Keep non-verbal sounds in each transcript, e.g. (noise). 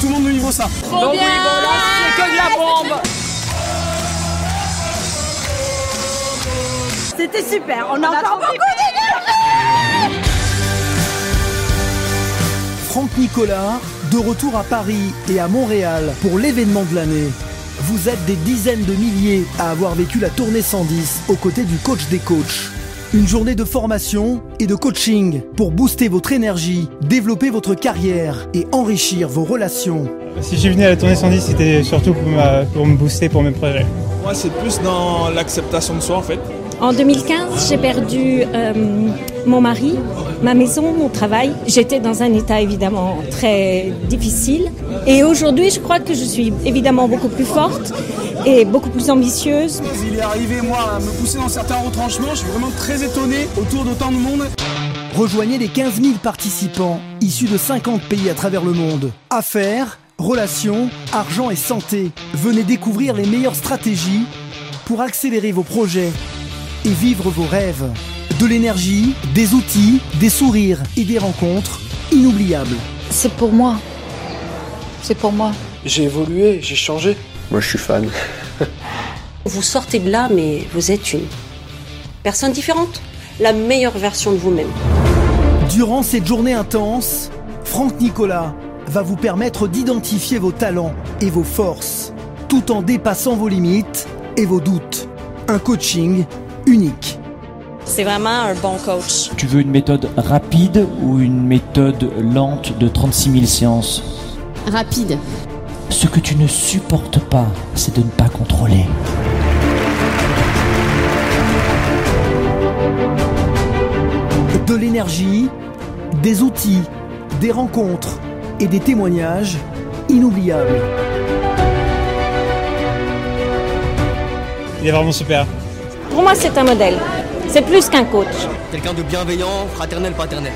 tout le monde de vivre ça. Donc oui, voilà, c'est que de la bombe C'était super, on a encore beaucoup d'énergie Franck Nicolas, de retour à Paris et à Montréal pour l'événement de l'année. Vous êtes des dizaines de milliers à avoir vécu la tournée 110 aux côtés du coach des coachs. Une journée de formation et de coaching pour booster votre énergie, développer votre carrière et enrichir vos relations. Si je suis venu à la tournée 110, c'était surtout pour, ma- pour me booster pour mes projets. Moi, c'est plus dans l'acceptation de soi en fait. En 2015, j'ai perdu euh, mon mari, ma maison, mon travail. J'étais dans un état évidemment très difficile. Et aujourd'hui, je crois que je suis évidemment beaucoup plus forte et beaucoup plus ambitieuse. Il est arrivé, moi, à me pousser dans certains retranchements. Je suis vraiment très étonné autour d'autant de monde. Rejoignez les 15 000 participants issus de 50 pays à travers le monde. Affaires, relations, argent et santé. Venez découvrir les meilleures stratégies pour accélérer vos projets et vivre vos rêves. De l'énergie, des outils, des sourires et des rencontres inoubliables. C'est pour moi. C'est pour moi. J'ai évolué, j'ai changé. Moi, je suis fan. (laughs) Vous sortez de là, mais vous êtes une personne différente, la meilleure version de vous-même. Durant cette journée intense, Franck Nicolas va vous permettre d'identifier vos talents et vos forces, tout en dépassant vos limites et vos doutes. Un coaching unique. C'est vraiment un bon coach. Tu veux une méthode rapide ou une méthode lente de 36 000 séances? Rapide. Ce que tu ne supportes pas, c'est de ne pas contrôler. De l'énergie, des outils, des rencontres et des témoignages inoubliables. Il est vraiment super. Pour moi, c'est un modèle. C'est plus qu'un coach. Quelqu'un de bienveillant, fraternel, paternel.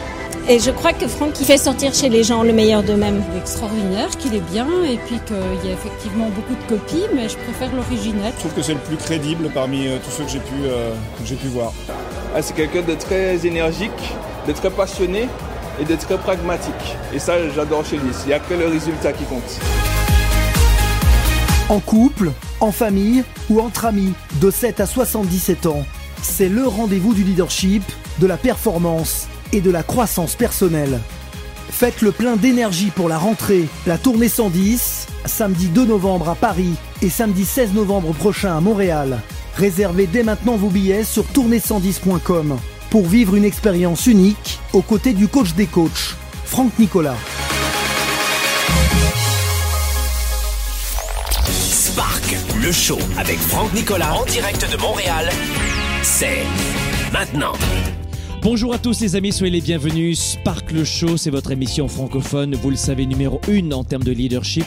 Et je crois que Franck, il fait sortir chez les gens le meilleur d'eux-mêmes. extraordinaire, qu'il est bien, et puis qu'il y a effectivement beaucoup de copies, mais je préfère l'original. Je trouve que c'est le plus crédible parmi euh, tous ceux que j'ai pu, euh, que j'ai pu voir. Ah, c'est quelqu'un de très énergique, de très passionné et de très pragmatique. Et ça, j'adore chez lui. Il n'y a que le résultat qui compte. En couple, en famille ou entre amis de 7 à 77 ans, c'est le rendez-vous du leadership, de la performance et de la croissance personnelle. Faites le plein d'énergie pour la rentrée, la tournée 110, samedi 2 novembre à Paris et samedi 16 novembre prochain à Montréal. Réservez dès maintenant vos billets sur tournée110.com pour vivre une expérience unique aux côtés du coach des coachs, Franck Nicolas. Spark, le show avec Franck Nicolas en direct de Montréal. C'est maintenant. Bonjour à tous les amis, soyez les bienvenus. Spark le Show, c'est votre émission francophone, vous le savez, numéro 1 en termes de leadership,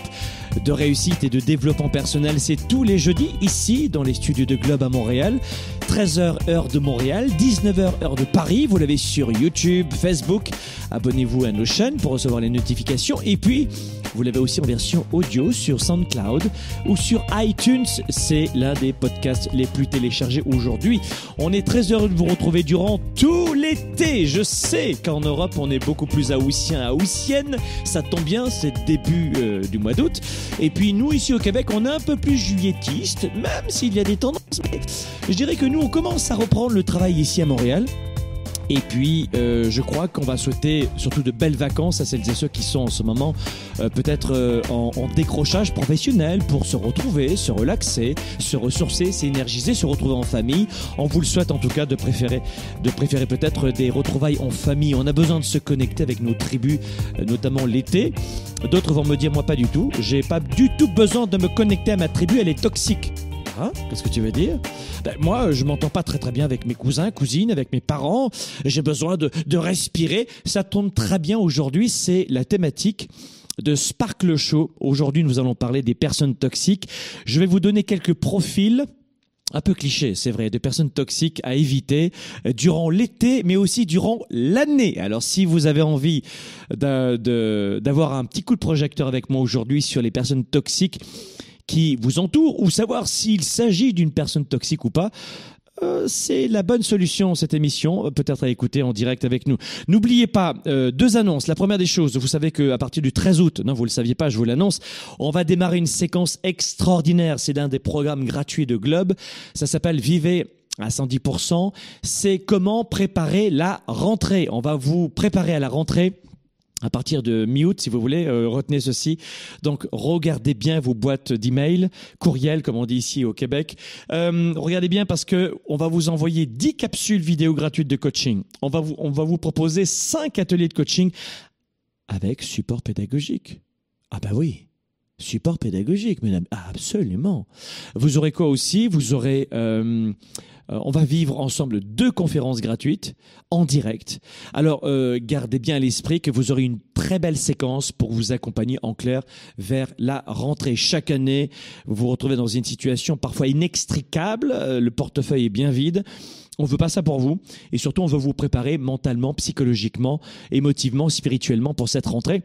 de réussite et de développement personnel. C'est tous les jeudis ici dans les studios de Globe à Montréal. 13h heure de Montréal, 19h heure de Paris. Vous l'avez sur YouTube, Facebook. Abonnez-vous à nos chaînes pour recevoir les notifications. Et puis, vous l'avez aussi en version audio sur SoundCloud ou sur iTunes. C'est l'un des podcasts les plus téléchargés aujourd'hui. On est très heureux de vous retrouver durant tout l'été. Je sais qu'en Europe, on est beaucoup plus haussien, haussienne. Ça tombe bien, c'est début euh, du mois d'août. Et puis nous, ici au Québec, on est un peu plus juilletiste, même s'il y a des tendances. Mais je dirais que nous, on commence à reprendre le travail ici à Montréal. Et puis, euh, je crois qu'on va souhaiter surtout de belles vacances à celles et ceux qui sont en ce moment euh, peut-être euh, en, en décrochage professionnel pour se retrouver, se relaxer, se ressourcer, s'énergiser, se retrouver en famille. On vous le souhaite en tout cas de préférer, de préférer peut-être des retrouvailles en famille. On a besoin de se connecter avec nos tribus, euh, notamment l'été. D'autres vont me dire moi pas du tout. J'ai pas du tout besoin de me connecter à ma tribu. Elle est toxique. Qu'est-ce que tu veux dire? Ben, Moi, je m'entends pas très très bien avec mes cousins, cousines, avec mes parents. J'ai besoin de, de respirer. Ça tombe très bien aujourd'hui. C'est la thématique de Sparkle Show. Aujourd'hui, nous allons parler des personnes toxiques. Je vais vous donner quelques profils un peu cliché, c'est vrai, de personnes toxiques à éviter durant l'été, mais aussi durant l'année. Alors, si vous avez envie d'avoir un petit coup de projecteur avec moi aujourd'hui sur les personnes toxiques qui vous entourent, ou savoir s'il s'agit d'une personne toxique ou pas, euh, c'est la bonne solution, cette émission, euh, peut-être à écouter en direct avec nous. N'oubliez pas, euh, deux annonces. La première des choses, vous savez qu'à partir du 13 août, non, vous le saviez pas, je vous l'annonce, on va démarrer une séquence extraordinaire. C'est l'un des programmes gratuits de Globe. Ça s'appelle Vivez à 110%. C'est comment préparer la rentrée. On va vous préparer à la rentrée à partir de mi-août, si vous voulez, euh, retenez ceci. Donc, regardez bien vos boîtes d'email, courriel, comme on dit ici au Québec. Euh, regardez bien parce que on va vous envoyer 10 capsules vidéo gratuites de coaching. On va vous, on va vous proposer 5 ateliers de coaching avec support pédagogique. Ah bah oui. Support pédagogique, mesdames. Ah, absolument. Vous aurez quoi aussi? Vous aurez euh, on va vivre ensemble deux conférences gratuites en direct. Alors, euh, gardez bien à l'esprit que vous aurez une très belle séquence pour vous accompagner en clair vers la rentrée. Chaque année, vous vous retrouvez dans une situation parfois inextricable, euh, le portefeuille est bien vide. On veut pas ça pour vous. Et surtout, on veut vous préparer mentalement, psychologiquement, émotivement, spirituellement pour cette rentrée.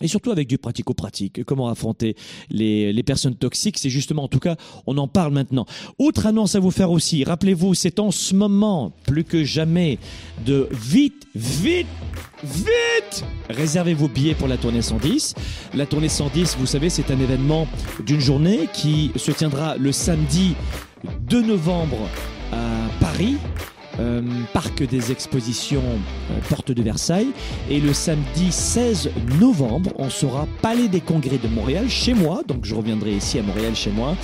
Et surtout avec du pratico-pratique, comment affronter les, les personnes toxiques, c'est justement, en tout cas, on en parle maintenant. Autre annonce à vous faire aussi, rappelez-vous, c'est en ce moment, plus que jamais, de vite, vite, vite Réservez vos billets pour la tournée 110. La tournée 110, vous savez, c'est un événement d'une journée qui se tiendra le samedi 2 novembre à Paris, euh, parc des expositions euh, Porte de Versailles. Et le samedi 16 novembre, on sera Palais des Congrès de Montréal, chez moi. Donc je reviendrai ici à Montréal, chez moi.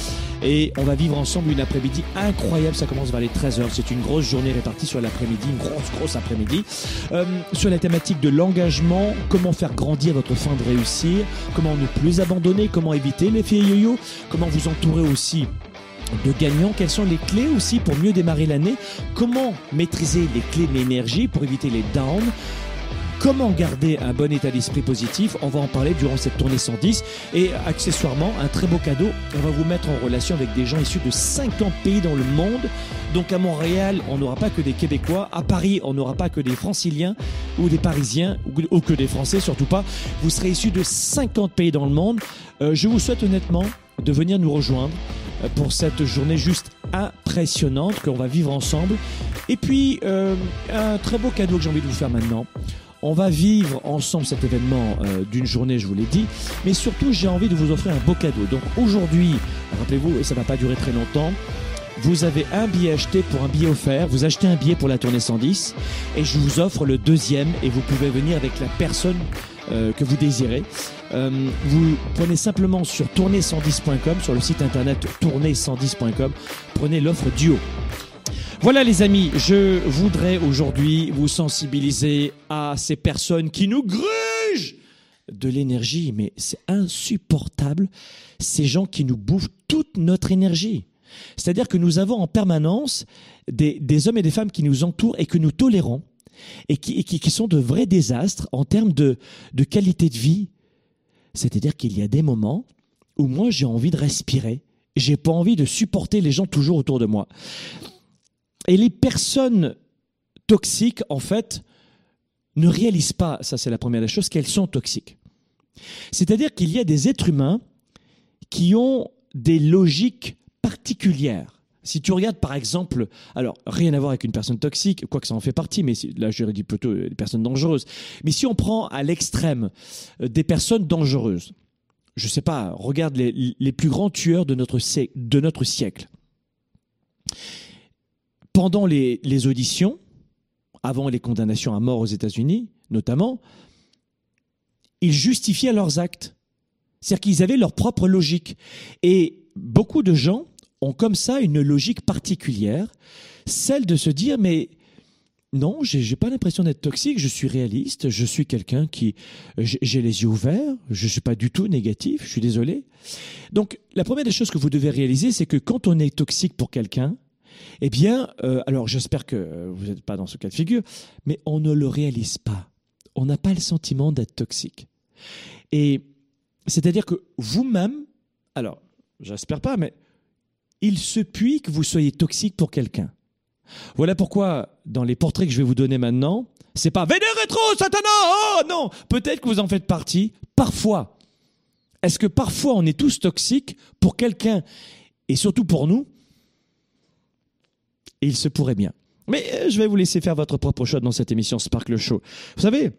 Et on va vivre ensemble une après-midi incroyable. Ça commence vers les 13h. C'est une grosse journée répartie sur l'après-midi, une grosse, grosse après-midi. Euh, sur la thématique de l'engagement, comment faire grandir votre fin de réussir, comment ne plus abandonner, comment éviter l'effet yo-yo, comment vous entourer aussi de gagnants, quelles sont les clés aussi pour mieux démarrer l'année, comment maîtriser les clés de l'énergie pour éviter les downs, comment garder un bon état d'esprit positif, on va en parler durant cette tournée 110 et accessoirement un très beau cadeau, on va vous mettre en relation avec des gens issus de 50 pays dans le monde. Donc à Montréal, on n'aura pas que des Québécois, à Paris, on n'aura pas que des Franciliens ou des Parisiens ou que des Français, surtout pas. Vous serez issus de 50 pays dans le monde. Euh, je vous souhaite honnêtement de venir nous rejoindre pour cette journée juste impressionnante qu'on va vivre ensemble. Et puis, euh, un très beau cadeau que j'ai envie de vous faire maintenant. On va vivre ensemble cet événement euh, d'une journée, je vous l'ai dit, mais surtout j'ai envie de vous offrir un beau cadeau. Donc aujourd'hui, rappelez-vous, et ça va pas durer très longtemps, vous avez un billet acheté pour un billet offert, vous achetez un billet pour la tournée 110 et je vous offre le deuxième et vous pouvez venir avec la personne euh, que vous désirez. Euh, vous prenez simplement sur tournée110.com, sur le site internet tournée110.com, prenez l'offre duo. Voilà les amis, je voudrais aujourd'hui vous sensibiliser à ces personnes qui nous grugent de l'énergie, mais c'est insupportable, ces gens qui nous bouffent toute notre énergie. C'est-à-dire que nous avons en permanence des, hommes et des femmes qui nous entourent et que nous tolérons et qui, sont de vrais désastres en termes de qualité de vie. C'est-à-dire qu'il y a des moments où moi j'ai envie de respirer, j'ai pas envie de supporter les gens toujours autour de moi. Et les personnes toxiques, en fait, ne réalisent pas, ça c'est la première des choses, qu'elles sont toxiques. C'est-à-dire qu'il y a des êtres humains qui ont des logiques particulières. Si tu regardes par exemple, alors rien à voir avec une personne toxique, quoi que ça en fait partie, mais là je dit plutôt des personnes dangereuses. Mais si on prend à l'extrême euh, des personnes dangereuses, je sais pas, regarde les, plus grands tueurs de notre, de notre siècle. Pendant les, les auditions, avant les condamnations à mort aux États-Unis, notamment, ils justifiaient leurs actes. C'est-à-dire qu'ils avaient leur propre logique. Et beaucoup de gens ont comme ça une logique particulière, celle de se dire mais non, j'ai pas l'impression d'être toxique, je suis réaliste, je suis quelqu'un qui j'ai les yeux ouverts, je suis pas du tout négatif, je suis désolé. Donc la première des choses que vous devez réaliser, c'est que quand on est toxique pour quelqu'un, eh bien, euh, alors j'espère que vous n'êtes pas dans ce cas de figure, mais on ne le réalise pas. On n'a pas le sentiment d'être toxique. Et c'est-à-dire que vous-même, alors j'espère pas, mais il se puit que vous soyez toxique pour quelqu'un. Voilà pourquoi, dans les portraits que je vais vous donner maintenant, c'est pas Vénère rétro, Satanas Oh non Peut-être que vous en faites partie, parfois. Est-ce que parfois on est tous toxiques pour quelqu'un, et surtout pour nous? Et il se pourrait bien. Mais euh, je vais vous laisser faire votre propre choix dans cette émission Sparkle Show. Vous savez,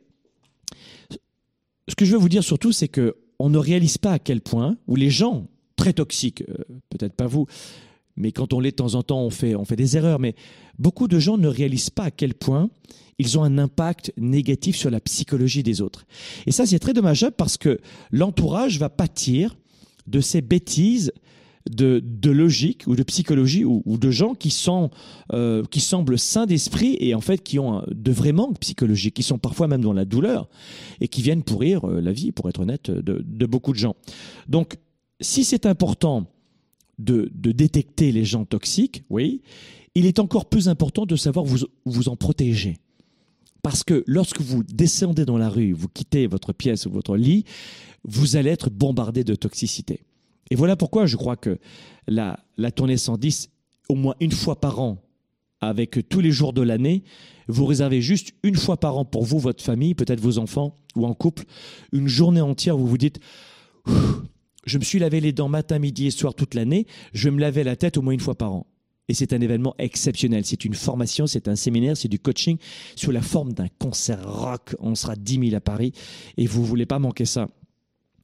ce que je veux vous dire surtout, c'est que on ne réalise pas à quel point, ou les gens très toxiques, euh, peut-être pas vous, mais quand on l'est de temps en temps, on fait, on fait des erreurs, mais beaucoup de gens ne réalisent pas à quel point ils ont un impact négatif sur la psychologie des autres. Et ça, c'est très dommageable parce que l'entourage va pâtir de ces bêtises de, de logique ou de psychologie ou, de gens qui sont euh, qui semblent sains d'esprit et en fait qui ont de vrais manques psychologiques, qui sont parfois même dans la douleur et qui viennent pourrir euh, la vie, pour être honnête, de beaucoup de gens. Donc, si c'est important de, détecter les gens toxiques, oui, il est encore plus important de savoir vous, vous en protéger. Parce que lorsque vous descendez dans la rue, vous quittez votre pièce ou votre lit, vous allez être bombardé de toxicité. Et voilà pourquoi je crois que la, la tournée 110, au moins une fois par an, avec tous les jours de l'année, vous réservez juste une fois par an pour vous, votre famille, peut-être vos enfants ou en couple, une journée entière où vous vous dites je me suis lavé les dents matin, midi et soir toute l'année, je me laver la tête au moins une fois par an. Et c'est un événement exceptionnel. C'est une formation, c'est un séminaire, c'est du coaching sous la forme d'un concert rock. On sera 10 000 à Paris et vous voulez pas manquer ça.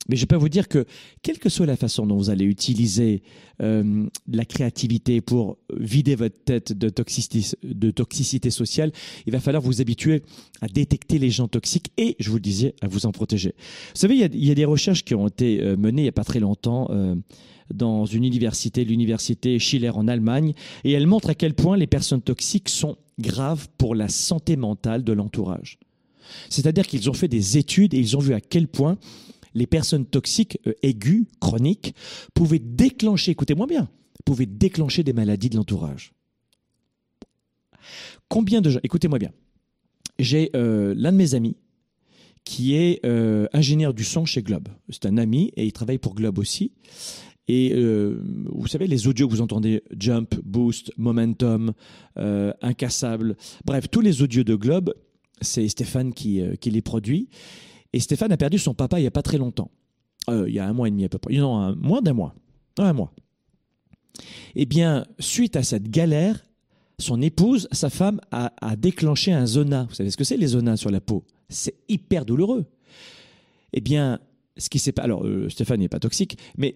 Mais je peux vous dire que, quelle que soit la façon dont vous allez utiliser euh, la créativité pour vider votre tête de toxicité, sociale, il va falloir vous habituer à détecter les gens toxiques et, je vous le disais, à vous en protéger. Vous savez, il y a, il y a des recherches qui ont été euh, menées il n'y a pas très longtemps. Euh, dans une université, l'université Schiller en Allemagne, et elles montrent à quel point les personnes toxiques sont graves pour la santé mentale de l'entourage. C'est-à-dire qu'ils ont fait des études et ils ont vu à quel point les personnes toxiques euh, aiguës, chroniques, pouvaient déclencher, écoutez-moi bien, pouvaient déclencher des maladies de l'entourage. Combien de gens, écoutez-moi bien, j'ai euh, l'un de mes amis qui est euh, ingénieur du son chez Globe. C'est un ami et il travaille pour Globe aussi. Et vous savez, les audios que vous entendez, Jump, Boost, Momentum, Incassable, bref, tous les audios de Globe, c'est Stéphane qui les produit. Et Stéphane a perdu son papa il n'y a pas très longtemps. Euh, il y a un mois et demi à peu près. Non, un, moins d'un mois. Un mois. Eh bien, suite à cette galère, son épouse, sa femme, a, déclenché un zona. Vous savez ce que c'est les zonas sur la peau? C'est hyper douloureux. Eh bien, ce qui s'est pas. Alors, euh, Stéphane n'est pas toxique, mais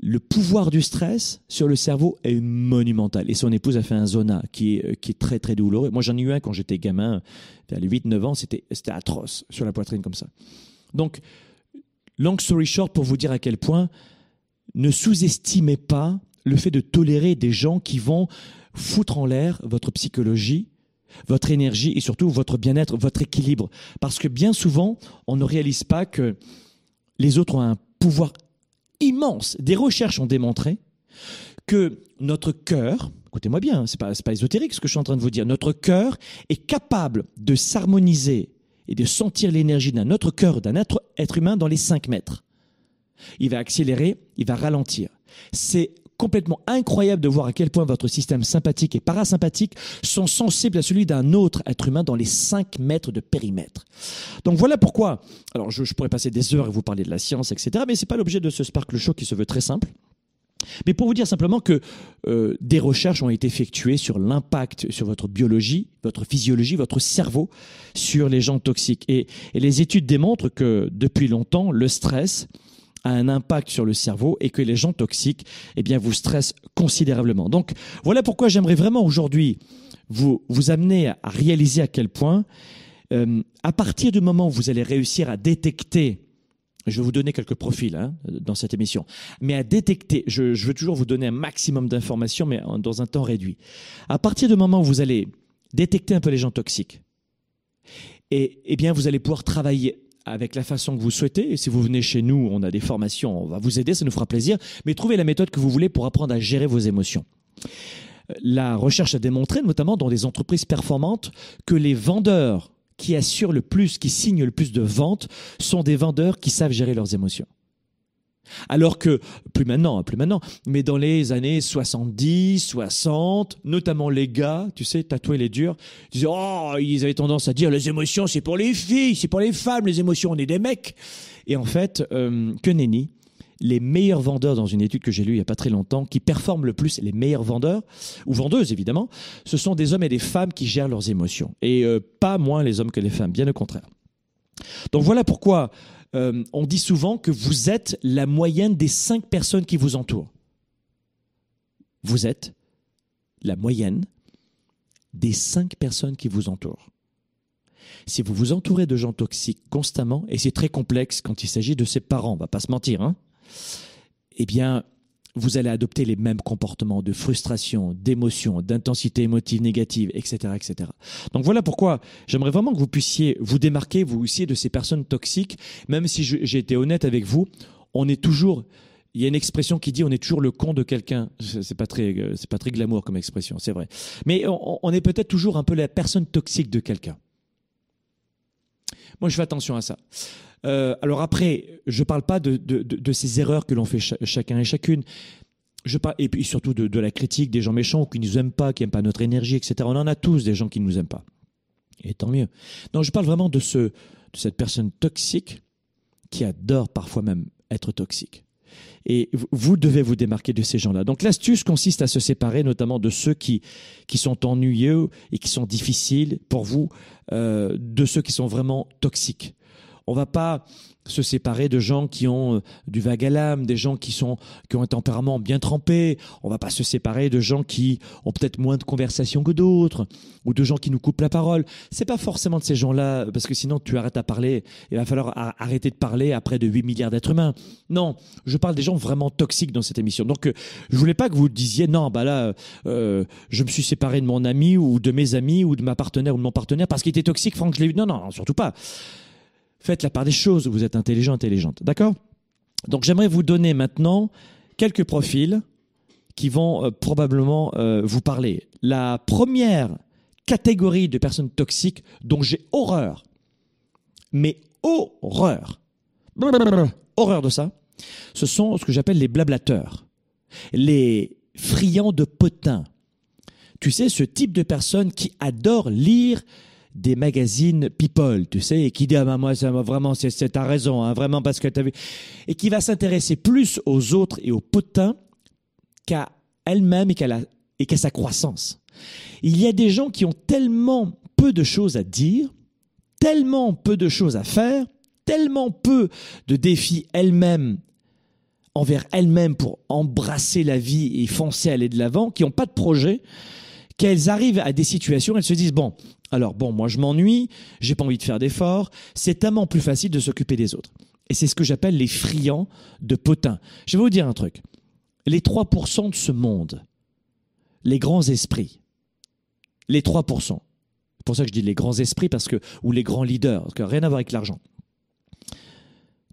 le pouvoir du stress sur le cerveau est monumental. Et son épouse a fait un zona qui est, est très très douloureux. Moi j'en ai eu un quand j'étais gamin, les 8-9 ans, c'était atroce sur la poitrine comme ça. Donc, long story short, pour vous dire à quel point, ne sous-estimez pas le fait de tolérer des gens qui vont foutre en l'air votre psychologie, votre énergie et surtout votre bien-être, votre équilibre. Parce que bien souvent, on ne réalise pas que les autres ont un pouvoir immense. Des recherches ont démontré que notre cœur, écoutez-moi bien, c'est pas, pas ésotérique ce que je suis en train de vous dire, notre cœur est capable de s'harmoniser et de sentir l'énergie d'un autre cœur, d'un être, être humain dans les 5 mètres. Il va accélérer, il va ralentir. C'est complètement incroyable de voir à quel point votre système sympathique et parasympathique sont sensibles à celui d'un autre être humain dans les 5 mètres de périmètre. Donc voilà pourquoi, alors je, pourrais passer des heures et vous parler de la science, etc., mais c'est pas l'objet de ce Sparkle Show qui se veut très simple. Mais pour vous dire simplement que euh, des recherches ont été effectuées sur l'impact sur votre biologie, votre physiologie, votre cerveau sur les gens toxiques. Et les études démontrent que depuis longtemps, le stress a un impact sur le cerveau et que les gens toxiques, eh bien, vous stressent considérablement. Donc, voilà pourquoi j'aimerais vraiment aujourd'hui vous, vous amener à réaliser à quel point, euh, à partir du moment où vous allez réussir à détecter je vais vous donner quelques profils hein, dans cette émission, mais à détecter, je, je veux toujours vous donner un maximum d'informations, mais dans un temps réduit. À partir du moment où vous allez détecter un peu les gens toxiques, et eh bien vous allez pouvoir travailler avec la façon que vous souhaitez. Et si vous venez chez nous, on a des formations, on va vous aider, ça nous fera plaisir. Mais trouvez la méthode que vous voulez pour apprendre à gérer vos émotions. La recherche a démontré, notamment dans des entreprises performantes, que les vendeurs qui assurent le plus, qui signent le plus de ventes, sont des vendeurs qui savent gérer leurs émotions. Alors que, plus maintenant, hein, plus maintenant, mais dans les années 70, 60, notamment les gars, tu sais, tatoués les durs, ils disaient, oh, ils avaient tendance à dire, les émotions, c'est pour les filles, c'est pour les femmes, les émotions, on est des mecs. Et en fait, euh, que nenni. les meilleurs vendeurs dans une étude que j'ai lue il n'y a pas très longtemps, qui performent le plus, les meilleurs vendeurs, ou vendeuses évidemment, ce sont des hommes et des femmes qui gèrent leurs émotions. Et euh, pas moins les hommes que les femmes, bien au contraire. Donc voilà pourquoi euh, on dit souvent que vous êtes la moyenne des cinq personnes qui vous entourent. Vous êtes la moyenne des cinq personnes qui vous entourent. Si vous vous entourez de gens toxiques constamment, et c'est très complexe quand il s'agit de ses parents, on va pas se mentir, hein, eh bien, vous allez adopter les mêmes comportements de frustration, d'émotion, d'intensité émotive négative, etc., etc. Donc voilà pourquoi j'aimerais vraiment que vous puissiez vous démarquer, vous aussi, de ces personnes toxiques, même si j'ai été honnête avec vous, on est toujours, il y a une expression qui dit on est toujours le con de quelqu'un. C'est pas très, c'est pas très glamour comme expression, c'est vrai. Mais on, on est peut-être toujours un peu la personne toxique de quelqu'un. Moi, je fais attention à ça. Euh, alors après, je parle pas de, de, de, ces erreurs que l'on fait chacun et chacune. Je parle, et puis surtout de, la critique des gens méchants qui nous aiment pas, qui aiment pas notre énergie, etc. On en a tous des gens qui ne nous aiment pas. Et tant mieux. Non, je parle vraiment de ce, de cette personne toxique qui adore parfois même être toxique. Et vous devez vous démarquer de ces gens-là. Donc l'astuce consiste à se séparer notamment de ceux qui, qui sont ennuyeux et qui sont difficiles pour vous, euh, de ceux qui sont vraiment toxiques. On va pas se séparer de gens qui ont euh, du vague à l'âme, des gens qui sont qui ont un tempérament bien trempé. On va pas se séparer de gens qui ont peut-être moins de conversation que d'autres, ou de gens qui nous coupent la parole. C'est pas forcément de ces gens-là, parce que sinon tu arrêtes à parler. Il va falloir arrêter de parler après de 8 milliards d'êtres humains. Non, je parle des gens vraiment toxiques dans cette émission. Donc euh, je voulais pas que vous disiez non, bah là, euh, je me suis séparé de mon ami ou de mes amis ou de ma partenaire ou de mon partenaire parce qu'il était toxique. Franck, je l'ai eu. Non, non, surtout pas. Faites la part des choses, vous êtes intelligent, intelligente. D'accord? Donc j'aimerais vous donner maintenant quelques profils qui vont euh, probablement euh, vous parler. La première catégorie de personnes toxiques dont j'ai horreur, mais horreur, horreur de ça, ce sont ce que j'appelle les blablateurs, les friands de potins. Tu sais, ce type de personnes qui adorent lire des magazines People, tu sais, et qui dit ah ben moi vraiment c'est ta raison, hein, vraiment parce que tu as vu, et qui va s'intéresser plus aux autres et aux potins qu'à elle-même et qu'à la et qu'à sa croissance. Il y a des gens qui ont tellement peu de choses à dire, tellement peu de choses à faire, tellement peu de défis elles-mêmes envers elles-mêmes pour embrasser la vie et foncer aller de l'avant, qui n'ont pas de projet, qu'elles arrivent à des situations, elles se disent bon, alors bon, moi je m'ennuie, j'ai pas envie de faire d'efforts, c'est tellement plus facile de s'occuper des autres. Et c'est ce que j'appelle les friands de potins. Je vais vous dire un truc. Les 3% de ce monde, les grands esprits, les 3%, c'est pour ça que je dis les grands esprits parce que, ou les grands leaders, parce que rien à voir avec l'argent.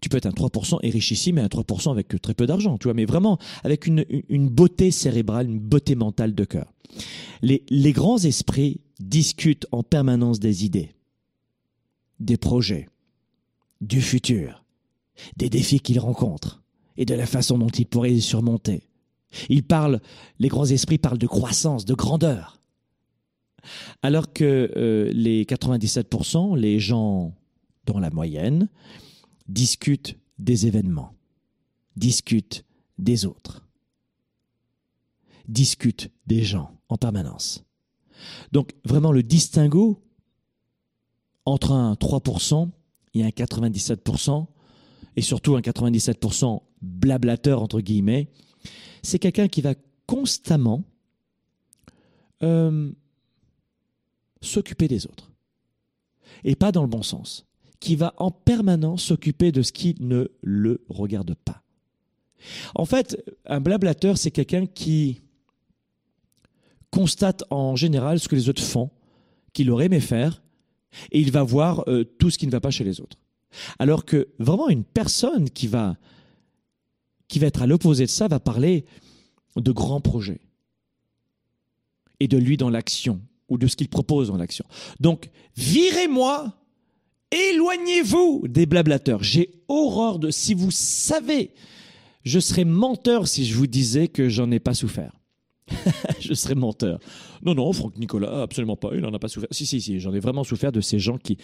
Tu peux être un 3% et richissime et un 3% avec très peu d'argent, tu vois, mais vraiment avec une, beauté cérébrale, une beauté mentale de cœur. Les grands esprits discutent en permanence des idées, des projets, du futur, des défis qu'ils rencontrent et de la façon dont ils pourraient les surmonter. Ils parlent, les grands esprits parlent de croissance, de grandeur. Alors que euh, les 97%, les gens dans la moyenne, discutent des événements, discutent des autres, discutent des gens en permanence. Donc vraiment le distinguo entre un 3% et un 97%, et surtout un 97% blablateur, entre guillemets, c'est quelqu'un qui va constamment euh, s'occuper des autres. Et pas dans le bon sens. Qui va en permanence s'occuper de ce qui ne le regarde pas. En fait, un blablateur, c'est quelqu'un qui constate en général ce que les autres font, qu'il aurait aimé faire, et il va voir euh, tout ce qui ne va pas chez les autres. Alors que vraiment une personne qui va, qui va être à l'opposé de ça va parler de grands projets et de lui dans l'action ou de ce qu'il propose dans l'action. Donc, virez-moi, éloignez-vous des blablateurs. J'ai horreur de... Si vous savez, je serais menteur si je vous disais que j'en ai pas souffert. (laughs) je serais menteur. Non, non, Franck Nicolas, absolument pas. Il n'en a pas souffert. Si, si, si, j'en ai vraiment souffert de ces gens qui,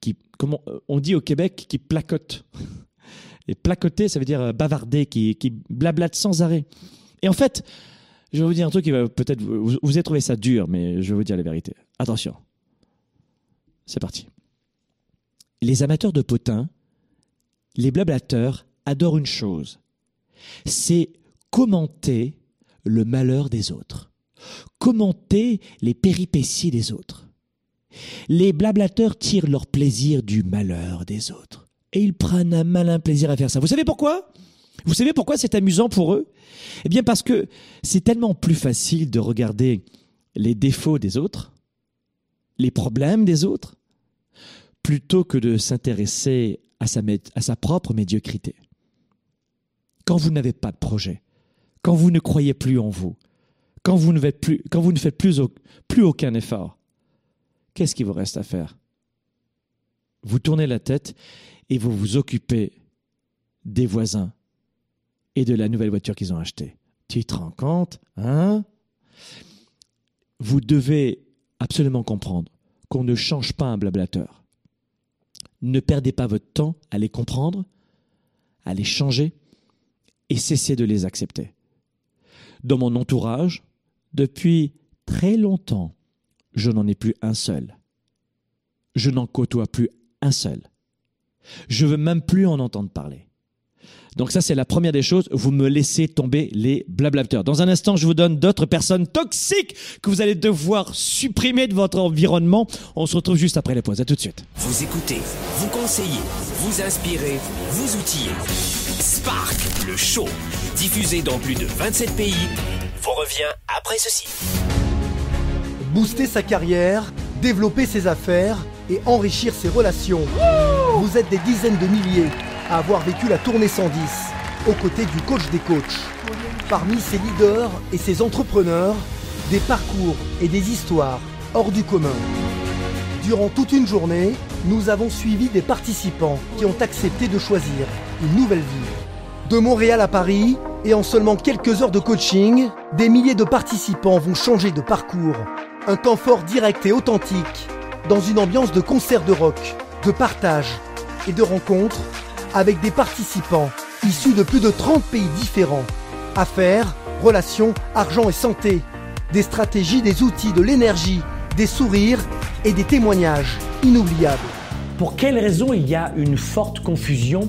qui comment on dit au Québec, qui placotent. Et placoter, ça veut dire euh, bavarder, qui, qui blablate sans arrêt. Et en fait, je vais vous dire un truc qui va peut-être vous, vous avez trouvé ça dur, mais je vais vous dire la vérité. Attention. C'est parti. Les amateurs de potins, les blablateurs adorent une chose. C'est commenter le malheur des autres. Commenter les péripéties des autres. Les blablateurs tirent leur plaisir du malheur des autres. Et ils prennent un malin plaisir à faire ça. Vous savez pourquoi? Vous savez pourquoi c'est amusant pour eux? Eh bien parce que c'est tellement plus facile de regarder les défauts des autres, les problèmes des autres, plutôt que de s'intéresser à sa, sa propre médiocrité. Quand vous n'avez pas de projet, quand vous ne croyez plus en vous, quand vous ne faites plus, quand vous ne faites plus, aucun effort, qu'est-ce qu'il vous reste à faire? Vous tournez la tête et vous vous occupez des voisins et de la nouvelle voiture qu'ils ont achetée. Tu te rends compte, hein? Vous devez absolument comprendre qu'on ne change pas un blablateur. Ne perdez pas votre temps à les comprendre, à les changer et cessez de les accepter. Dans mon entourage, depuis très longtemps, je n'en ai plus un seul. Je n'en côtoie plus un seul. Je veux même plus en entendre parler. Donc ça, c'est la première des choses. Vous me laissez tomber les blablateurs. Dans un instant, je vous donne d'autres personnes toxiques que vous allez devoir supprimer de votre environnement. On se retrouve juste après la pause. À tout de suite. Vous écoutez, vous conseillez, vous inspirez, vous outillez. Spark, le show, diffusé dans plus de 27 pays, vous revient après ceci. Booster sa carrière, développer ses affaires et enrichir ses relations. Vous êtes des dizaines de milliers à avoir vécu la tournée 110 aux côtés du coach des coachs. Parmi ces leaders et ces entrepreneurs, des parcours et des histoires hors du commun. Durant toute une journée, nous avons suivi des participants qui ont accepté de choisir une nouvelle vie. De Montréal à Paris, et en seulement quelques heures de coaching, des milliers de participants vont changer de parcours. Un temps fort direct et authentique, dans une ambiance de concert de rock, de partage et de rencontres avec des participants issus de plus de 30 pays différents. Affaires, relations, argent et santé. Des stratégies, des outils, de l'énergie, des sourires et des témoignages inoubliables. Pour quelles raisons il y a une forte confusion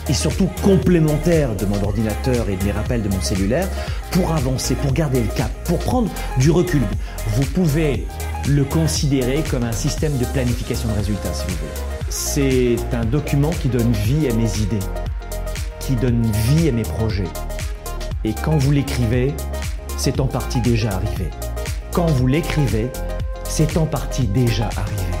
et surtout complémentaire de mon ordinateur et de mes rappels de mon cellulaire pour avancer, pour garder le cap, pour prendre du recul. Vous pouvez le considérer comme un système de planification de résultats, si vous voulez. C'est un document qui donne vie à mes idées, qui donne vie à mes projets. Et quand vous l'écrivez, c'est en partie déjà arrivé. Quand vous l'écrivez, c'est en partie déjà arrivé.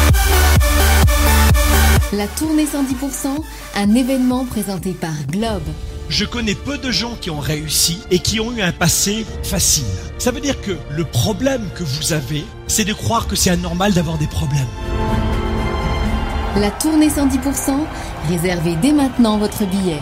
La tournée 110%, un événement présenté par Globe. je connais peu de gens qui ont réussi et qui ont eu un passé facile. Ça veut dire que le problème que vous avez, c'est de croire que c'est anormal d'avoir des problèmes. La tournée 110%, réservez dès maintenant votre billet.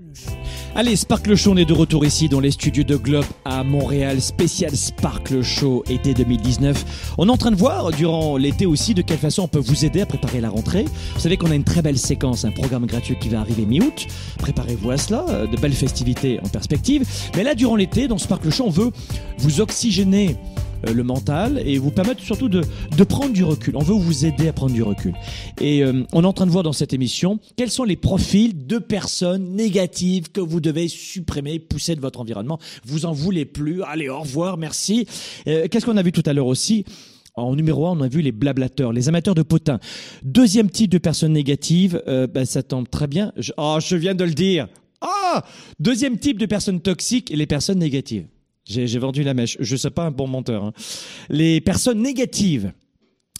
Allez, Sparkle Show, on est de retour ici dans les studios de Globe à Montréal, spécial Sparkle Show été 2019. On est en train de voir durant l'été aussi de quelle façon on peut vous aider à préparer la rentrée. Vous savez qu'on a une très belle séquence, un programme gratuit qui va arriver mi-août. Préparez-vous à cela, euh, de belles festivités en perspective. Mais là, durant l'été, dans Sparkle Show, on veut vous oxygéner le mental et vous permettre surtout de, de, prendre du recul. On veut vous aider à prendre du recul. Et euh, on est en train de voir dans cette émission quels sont les profils de personnes négatives que vous devez supprimer, pousser de votre environnement. Vous en voulez plus. Allez, au revoir, merci. Euh, Qu'est-ce qu'on a vu tout à l'heure aussi? En numéro un, on a vu les blablateurs, les amateurs de potins. Deuxième type de personnes négatives, euh, ben, ça tombe très bien. Je, oh, je viens de le dire. Ah Deuxième type de personnes toxiques, les personnes négatives. J'ai vendu la mèche. Je ne suis pas un bon menteur. Hein. Les personnes négatives.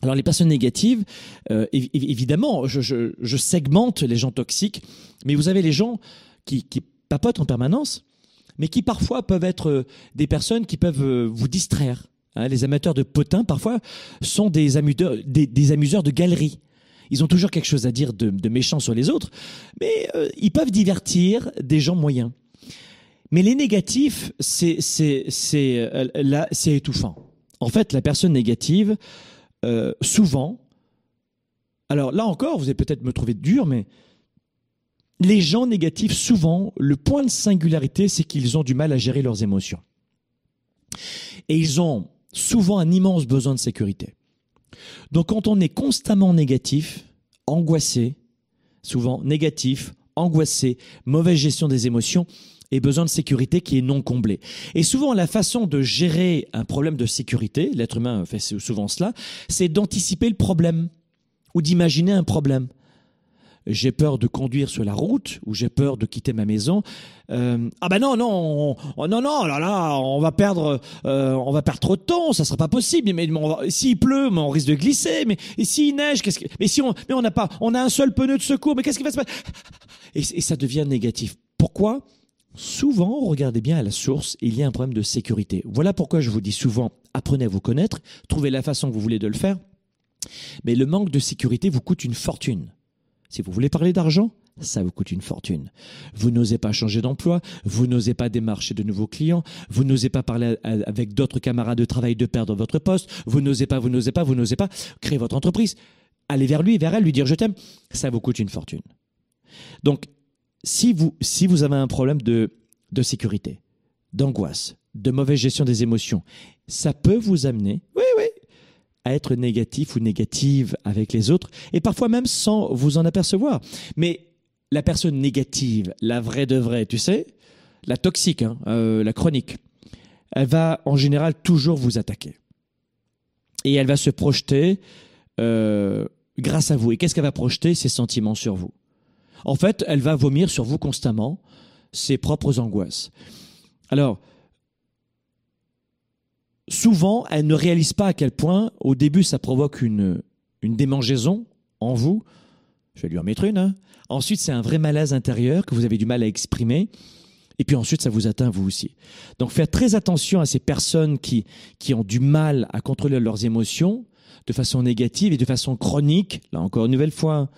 Alors les personnes négatives, euh, évidemment, je, segmente les gens toxiques, mais vous avez les gens qui, papotent en permanence, mais qui parfois peuvent être des personnes qui peuvent euh, vous distraire. Hein, les amateurs de potins, parfois, sont des amuseurs, des, amuseurs de galeries. Ils ont toujours quelque chose à dire de, méchant sur les autres, mais euh, ils peuvent divertir des gens moyens. Mais les négatifs, c'est euh, là c'est étouffant. En fait, la personne négative, euh, souvent, alors là encore, vous allez peut-être me trouver dur, mais les gens négatifs, souvent, le point de singularité, c'est qu'ils ont du mal à gérer leurs émotions. Et ils ont souvent un immense besoin de sécurité. Donc quand on est constamment négatif, angoissé, souvent négatif, angoissé, mauvaise gestion des émotions, et besoin de sécurité qui est non comblé. Et souvent, la façon de gérer un problème de sécurité, l'être humain fait souvent cela, c'est d'anticiper le problème ou d'imaginer un problème. J'ai peur de conduire sur la route ou j'ai peur de quitter ma maison. Euh, ah ben non non on, non non là là on va perdre euh, on va perdre trop de temps ça sera pas possible mais, s'il pleut mais on risque de glisser mais s'il neige qu'est-ce que mais si on mais on n'a pas on a un seul pneu de secours mais qu'est-ce qui va se passer et ça devient négatif pourquoi? Souvent, regardez bien à la source, il y a un problème de sécurité. Voilà pourquoi je vous dis souvent, apprenez à vous connaître, trouvez la façon que vous voulez de le faire. Mais le manque de sécurité vous coûte une fortune. Si vous voulez parler d'argent, ça vous coûte une fortune. Vous n'osez pas changer d'emploi, vous n'osez pas démarcher de nouveaux clients, vous n'osez pas parler avec d'autres camarades de travail de perdre votre poste, vous n'osez pas, vous n'osez pas, vous n'osez pas créer votre entreprise. Allez vers lui, vers elle, lui dire je t'aime, ça vous coûte une fortune. Donc, si vous, si vous avez un problème de, de sécurité, d'angoisse, de mauvaise gestion des émotions, ça peut vous amener, oui, oui, à être négatif ou négative avec les autres, et parfois même sans vous en apercevoir. Mais la personne négative, la vraie de vraie, tu sais, la toxique, hein, euh, la chronique, elle va en général toujours vous attaquer. Et elle va se projeter euh, grâce à vous. Et qu'est-ce qu'elle va projeter Ses sentiments sur vous? En fait, elle va vomir sur vous constamment ses propres angoisses. Alors, souvent, elle ne réalise pas à quel point, au début, ça provoque une, une démangeaison en vous. Je vais lui en mettre une. Hein. Ensuite, c'est un vrai malaise intérieur que vous avez du mal à exprimer. Et puis ensuite, ça vous atteint vous aussi. Donc, faites très attention à ces personnes qui, qui ont du mal à contrôler leurs émotions de façon négative et de façon chronique. Là encore, une nouvelle fois,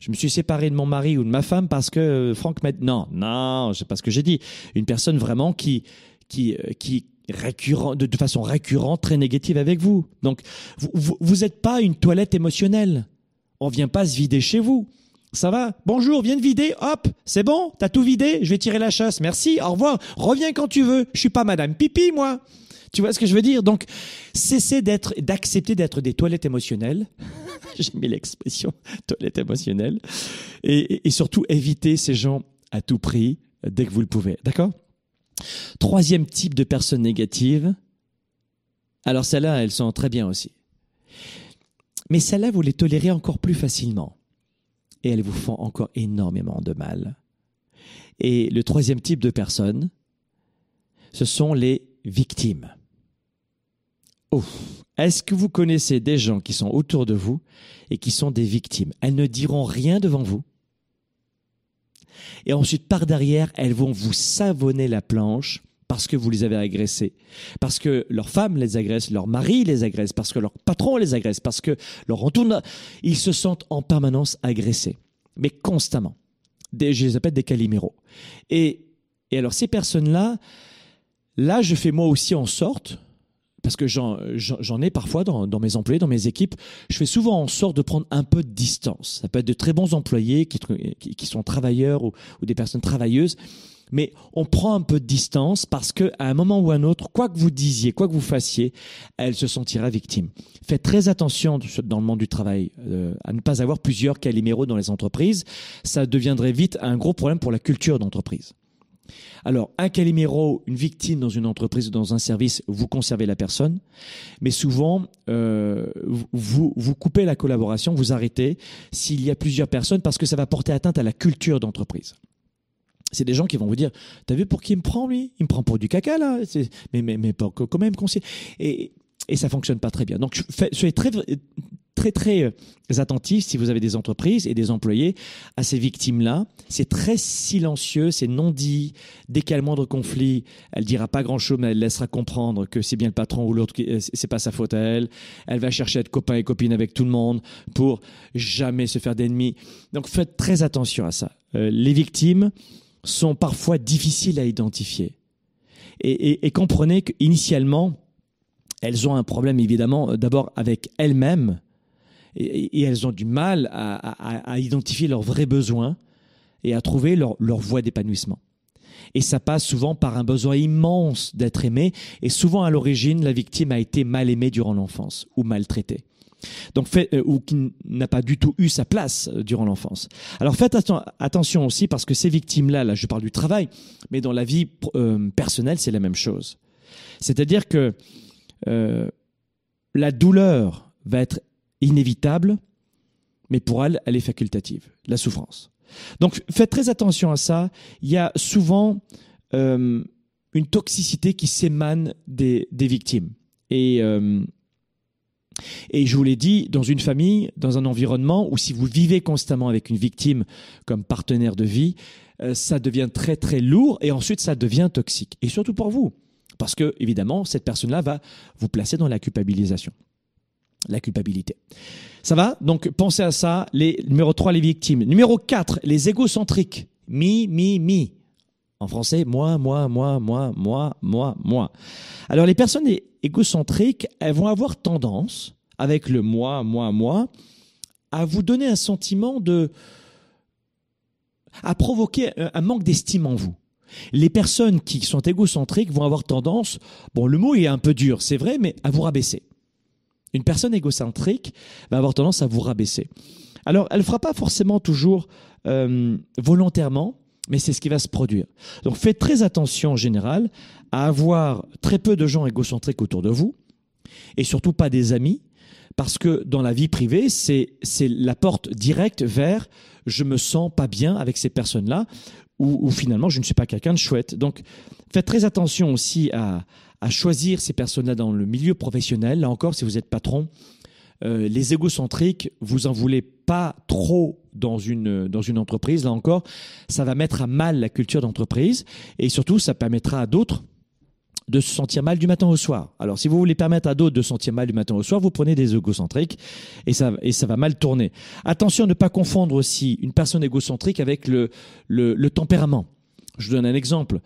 je me suis séparé de mon mari ou de ma femme parce que euh, Franck m'a non non c'est pas ce que j'ai dit une personne vraiment qui qui euh, qui récurrent de, façon récurrente très négative avec vous donc vous vous n'êtes pas une toilette émotionnelle on vient pas se vider chez vous ça va? Bonjour, viens de vider. Hop, c'est bon? T'as tout vidé? Je vais tirer la chasse. Merci, au revoir. Reviens quand tu veux. Je suis pas Madame Pipi, moi. Tu vois ce que je veux dire? Donc, cessez d'être, d'accepter d'être des toilettes émotionnelles. (laughs) J'ai mis l'expression (laughs) toilette émotionnelle. Et, surtout, évitez ces gens à tout prix dès que vous le pouvez. D'accord? Troisième type de personnes négatives. Alors, celles-là, elles sont très bien aussi. Mais celles-là, vous les tolérez encore plus facilement. Et elles vous font encore énormément de mal. Et le troisième type de personnes, ce sont les victimes. Oh, est-ce que vous connaissez des gens qui sont autour de vous et qui sont des victimes? Elles ne diront rien devant vous. Et ensuite, par derrière, elles vont vous savonner la planche parce que vous les avez agressés, parce que leur femme les agresse, leur mari les agresse, parce que leur patron les agresse, parce que leur entourage, ils se sentent en permanence agressés, mais constamment. Des, je les appelle des caliméros. Et, et alors ces personnes-là, là, je fais moi aussi en sorte, parce que j'en ai parfois dans, dans, mes employés, dans mes équipes, je fais souvent en sorte de prendre un peu de distance. Ça peut être de très bons employés qui, qui, qui sont travailleurs ou, ou, des personnes travailleuses, mais on prend un peu de distance parce que à un moment ou un autre, quoi que vous disiez, quoi que vous fassiez, elle se sentira victime. Faites très attention dans le monde du travail euh, à ne pas avoir plusieurs caliméros dans les entreprises. Ça deviendrait vite un gros problème pour la culture d'entreprise. Alors, un caliméro, une victime dans une entreprise ou dans un service, vous conservez la personne, mais souvent, euh, vous, vous coupez la collaboration, vous arrêtez s'il y a plusieurs personnes parce que ça va porter atteinte à la culture d'entreprise. C'est des gens qui vont vous dire, t'as vu pour qui il me prend lui? Il me prend pour du caca là Mais mais mais pas quand même. Et et ça fonctionne pas très bien. Donc soyez très très très euh, attentifs si vous avez des entreprises et des employés à ces victimes-là. C'est très silencieux, c'est non dit. Dès qu'il y a le moindre conflit, elle dira pas grand-chose, mais elle laissera comprendre que c'est bien le patron ou l'autre, euh, c'est pas sa faute à elle. Elle va chercher à être copain et copine avec tout le monde pour jamais se faire d'ennemis. Donc faites très attention à ça. Euh, les victimes sont parfois difficiles à identifier. Et comprenez qu'initialement, elles ont un problème évidemment d'abord avec elles-mêmes et, elles ont du mal à, identifier leurs vrais besoins et à trouver leur, voie d'épanouissement. Et ça passe souvent par un besoin immense d'être aimé et souvent à l'origine, la victime a été mal aimée durant l'enfance ou maltraitée donc euh, ou qui n'a pas du tout eu sa place euh, durant l'enfance. Alors faites attention aussi parce que ces victimes-là, là je parle du travail, mais dans la vie euh, personnelle c'est la même chose. C'est-à-dire que la douleur va être inévitable, mais pour elle, elle est facultative, la souffrance. Donc faites très attention à ça. Il y a souvent euh, une toxicité qui s'émane des, des victimes. Et euh, et je vous l'ai dit, dans une famille, dans un environnement où si vous vivez constamment avec une victime comme partenaire de vie, euh, ça devient très très lourd et ensuite ça devient toxique. Et surtout pour vous. Parce que, évidemment, cette personne-là va vous placer dans la culpabilisation. La culpabilité. Ça va? Donc pensez à ça. Les, numéro 3, les victimes. Numéro 4, les égocentriques. Mi, mi, mi. En français, moi, moi, moi, moi, moi, moi, moi. Alors les personnes égocentriques, elles vont avoir tendance, avec le moi, moi, moi, à vous donner un sentiment de... à provoquer un manque d'estime en vous. Les personnes qui sont égocentriques vont avoir tendance, bon le mot est un peu dur, c'est vrai, mais à vous rabaisser. Une personne égocentrique va avoir tendance à vous rabaisser. Alors elle ne fera pas forcément toujours euh, volontairement, mais c'est ce qui va se produire. Donc faites très attention en général à avoir très peu de gens égocentriques autour de vous, et surtout pas des amis, parce que dans la vie privée, c'est la porte directe vers je me sens pas bien avec ces personnes-là, ou, ou finalement je ne suis pas quelqu'un de chouette. Donc faites très attention aussi à, à choisir ces personnes-là dans le milieu professionnel. Là encore, si vous êtes patron, euh, les égocentriques, vous en voulez pas trop dans une dans une entreprise. Là encore, ça va mettre à mal la culture d'entreprise et surtout, ça permettra à d'autres de se sentir mal du matin au soir. Alors, si vous voulez permettre à d'autres de se sentir mal du matin au soir, vous prenez des égocentriques et ça, et ça va mal tourner. Attention à ne pas confondre aussi une personne égocentrique avec le, le, le tempérament. Je vous donne un exemple.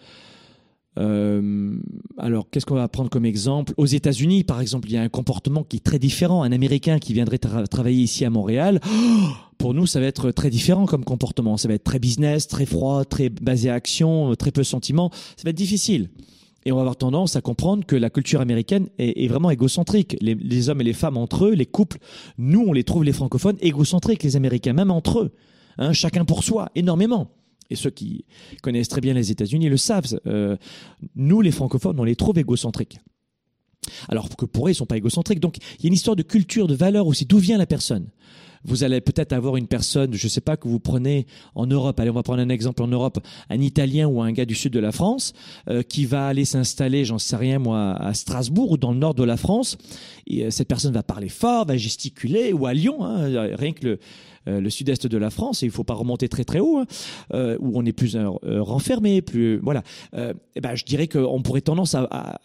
Euh, alors, qu'est-ce qu'on va prendre comme exemple? Aux États-Unis, par exemple, il y a un comportement qui est très différent. Un Américain qui viendrait tra travailler ici à Montréal, (gasps) pour nous, ça va être très différent comme comportement. Ça va être très business, très froid, très basé à action, très peu sentiment. Ça va être difficile. Et on va avoir tendance à comprendre que la culture américaine est, vraiment égocentrique. Les, les, hommes et les femmes entre eux, les couples, nous, on les trouve, les francophones, égocentriques, les Américains, même entre eux. Hein, chacun pour soi, énormément et ceux qui connaissent très bien les États-Unis le savent, euh, nous les francophones, on les trouve égocentriques. Alors que pour eux, ils sont pas égocentriques. Donc il y a une histoire de culture, de valeur aussi. D'où vient la personne? Vous allez peut-être avoir une personne, je ne sais pas, que vous prenez en Europe, allez, on va prendre un exemple en Europe, un Italien ou un gars du sud de la France, euh, qui va aller s'installer, j'en sais rien moi, à Strasbourg ou dans le nord de la France. Et, euh, cette personne va parler fort, va gesticuler, ou à Lyon, hein, rien que le, le sud-est de la France, et il faut pas remonter très très haut, hein, euh, où on est plus euh, renfermé, plus voilà. Eh ben, je dirais qu'on pourrait tendance à,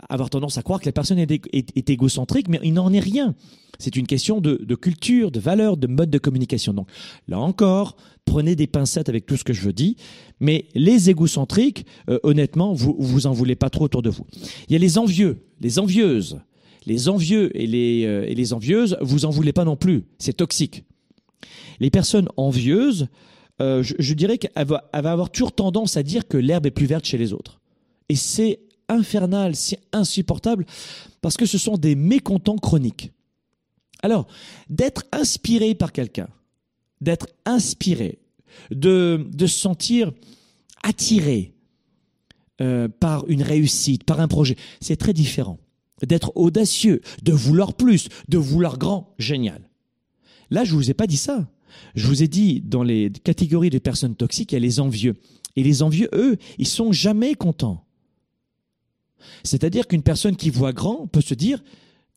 avoir tendance à croire que la personne est, égocentrique, mais il n'en est rien. C'est une question de, culture, de valeur, de mode de communication. Donc là encore, prenez des pincettes avec tout ce que je dire, mais les égocentriques, honnêtement, vous vous en voulez pas trop autour de vous. Il y a les envieux, les envieuses. Les envieux et les, et les envieuses, vous en voulez pas non plus. C'est toxique. Les personnes envieuses, euh, je, dirais qu'elles vont avoir toujours tendance à dire que l'herbe est plus verte chez les autres. Et c'est infernal, c'est insupportable, parce que ce sont des mécontents chroniques. Alors, d'être inspiré par quelqu'un, d'être inspiré, de, se sentir attiré euh, par une réussite, par un projet, c'est très différent. D'être audacieux, de vouloir plus, de vouloir grand, génial. Là, je ne vous ai pas dit ça. Je vous ai dit, dans les catégories de personnes toxiques, il y a les envieux. Et les envieux, eux, ils sont jamais contents. C'est-à-dire qu'une personne qui voit grand peut se dire,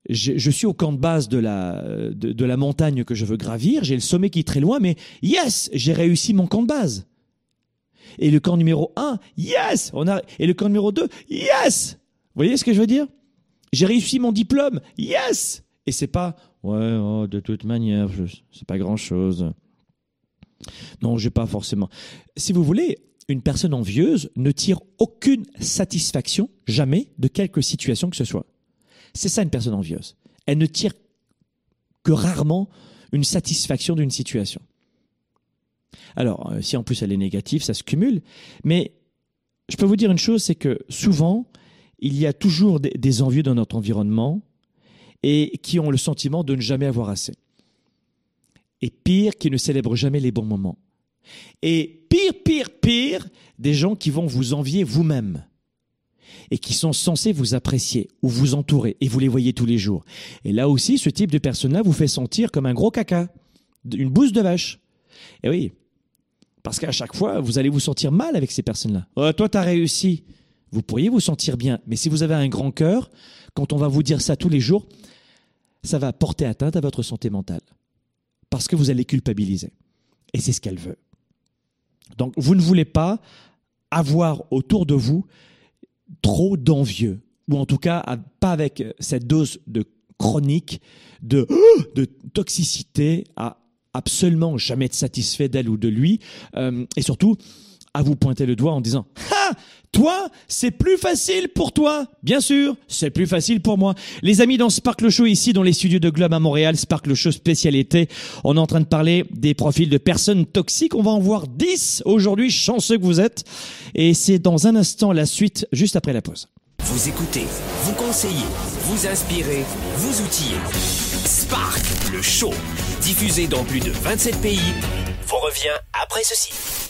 je, suis au camp de base de la, montagne que je veux gravir, j'ai le sommet qui est très loin, mais yes, j'ai réussi mon camp de base. Et le camp numéro 1, yes, on a, et le camp numéro 2, yes. Vous voyez ce que je veux dire? J'ai réussi mon diplôme, yes. Et c'est pas, Ouais, oh, de toute manière, c'est pas grand chose. Non, j'ai pas forcément. Si vous voulez, une personne envieuse ne tire aucune satisfaction, jamais, de quelque situation que ce soit. C'est ça une personne envieuse. Elle ne tire que rarement une satisfaction d'une situation. Alors, euh, si en plus elle est négative, ça se cumule. Mais je peux vous dire une chose, c'est que souvent, il y a toujours des envieux dans notre environnement et qui ont le sentiment de ne jamais avoir assez. Et pire, qui ne célèbrent jamais les bons moments. Et pire, pire, pire, des gens qui vont vous envier vous-même et qui sont censés vous apprécier ou vous entourer et vous les voyez tous les jours. Et là aussi, ce type de personne-là vous fait sentir comme un gros caca, une bouse de vache. Et oui, parce qu'à chaque fois, vous allez vous sentir mal avec ces personnes-là. Oh, toi, as réussi. Vous pourriez vous sentir bien, mais si vous avez un grand cœur, quand on va vous dire ça tous les jours, ça va porter atteinte à votre santé mentale. Parce que vous allez culpabiliser. Et c'est ce qu'elle veut. Donc, vous ne voulez pas avoir autour de vous trop d'envieux, ou en tout cas pas avec cette dose de chronique, (gasps) de, toxicité, à absolument jamais être satisfait d'elle ou de lui, euh, et surtout à vous pointer le doigt en disant (laughs) Toi, c'est plus facile pour toi Bien sûr, c'est plus facile pour moi. Les amis dans Sparkle Show ici, dans les studios de Globe à Montréal, Sparkle Show spécialité, on est en train de parler des profils de personnes toxiques. On va en voir 10 aujourd'hui, chanceux que vous êtes. Et c'est dans un instant la suite, juste après la pause. Vous écoutez, vous conseillez, vous inspirez, vous outillez. Spark, le show, diffusé dans plus de 27 pays, vous revient après ceci.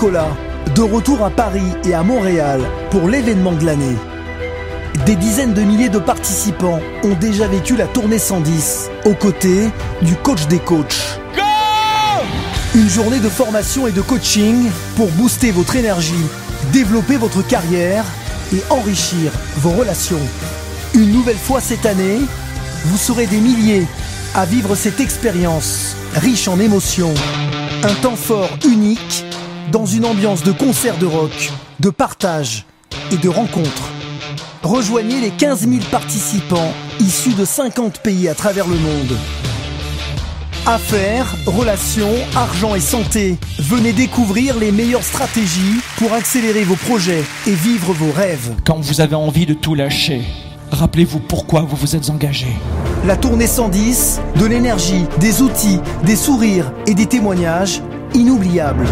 Nicolas, de retour à Paris et à Montréal pour l'événement de l'année. Des dizaines de milliers de participants ont déjà vécu la tournée 110 aux côtés du coach des coachs. Une journée de formation et de coaching pour booster votre énergie, développer votre carrière et enrichir vos relations. Une nouvelle fois cette année, vous serez des milliers à vivre cette expérience riche en émotions. Un temps fort unique dans une ambiance de concert de rock, de partage et de rencontres. Rejoignez les 15 000 participants issus de 50 pays à travers le monde. Affaires, relations, argent et santé. Venez découvrir les meilleures stratégies pour accélérer vos projets et vivre vos rêves. Quand vous avez envie de tout lâcher, rappelez-vous pourquoi vous vous êtes engagé. La tournée 110, de l'énergie, des outils, des sourires et des témoignages inoubliables.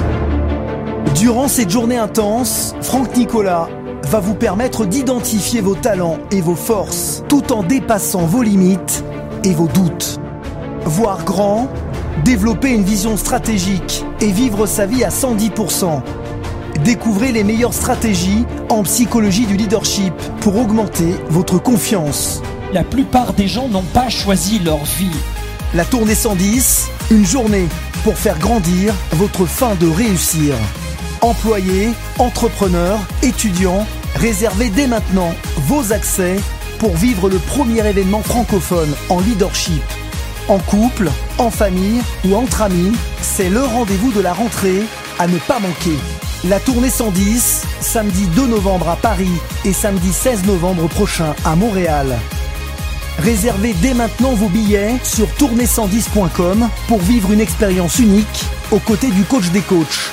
Durant cette journée intense, Franck Nicolas va vous permettre d'identifier vos talents et vos forces tout en dépassant vos limites et vos doutes. Voir grand, développer une vision stratégique et vivre sa vie à 110%. Découvrez les meilleures stratégies en psychologie du leadership pour augmenter votre confiance. La plupart des gens n'ont pas choisi leur vie. La tournée 110, une journée pour faire grandir votre fin de réussir. Employés, entrepreneurs, étudiants, réservez dès maintenant vos accès pour vivre le premier événement francophone en leadership. En couple, en famille ou entre amis, c'est le rendez-vous de la rentrée à ne pas manquer. La tournée 110, samedi 2 novembre à Paris et samedi 16 novembre prochain à Montréal. Réservez dès maintenant vos billets sur tournée110.com pour vivre une expérience unique aux côtés du coach des coachs,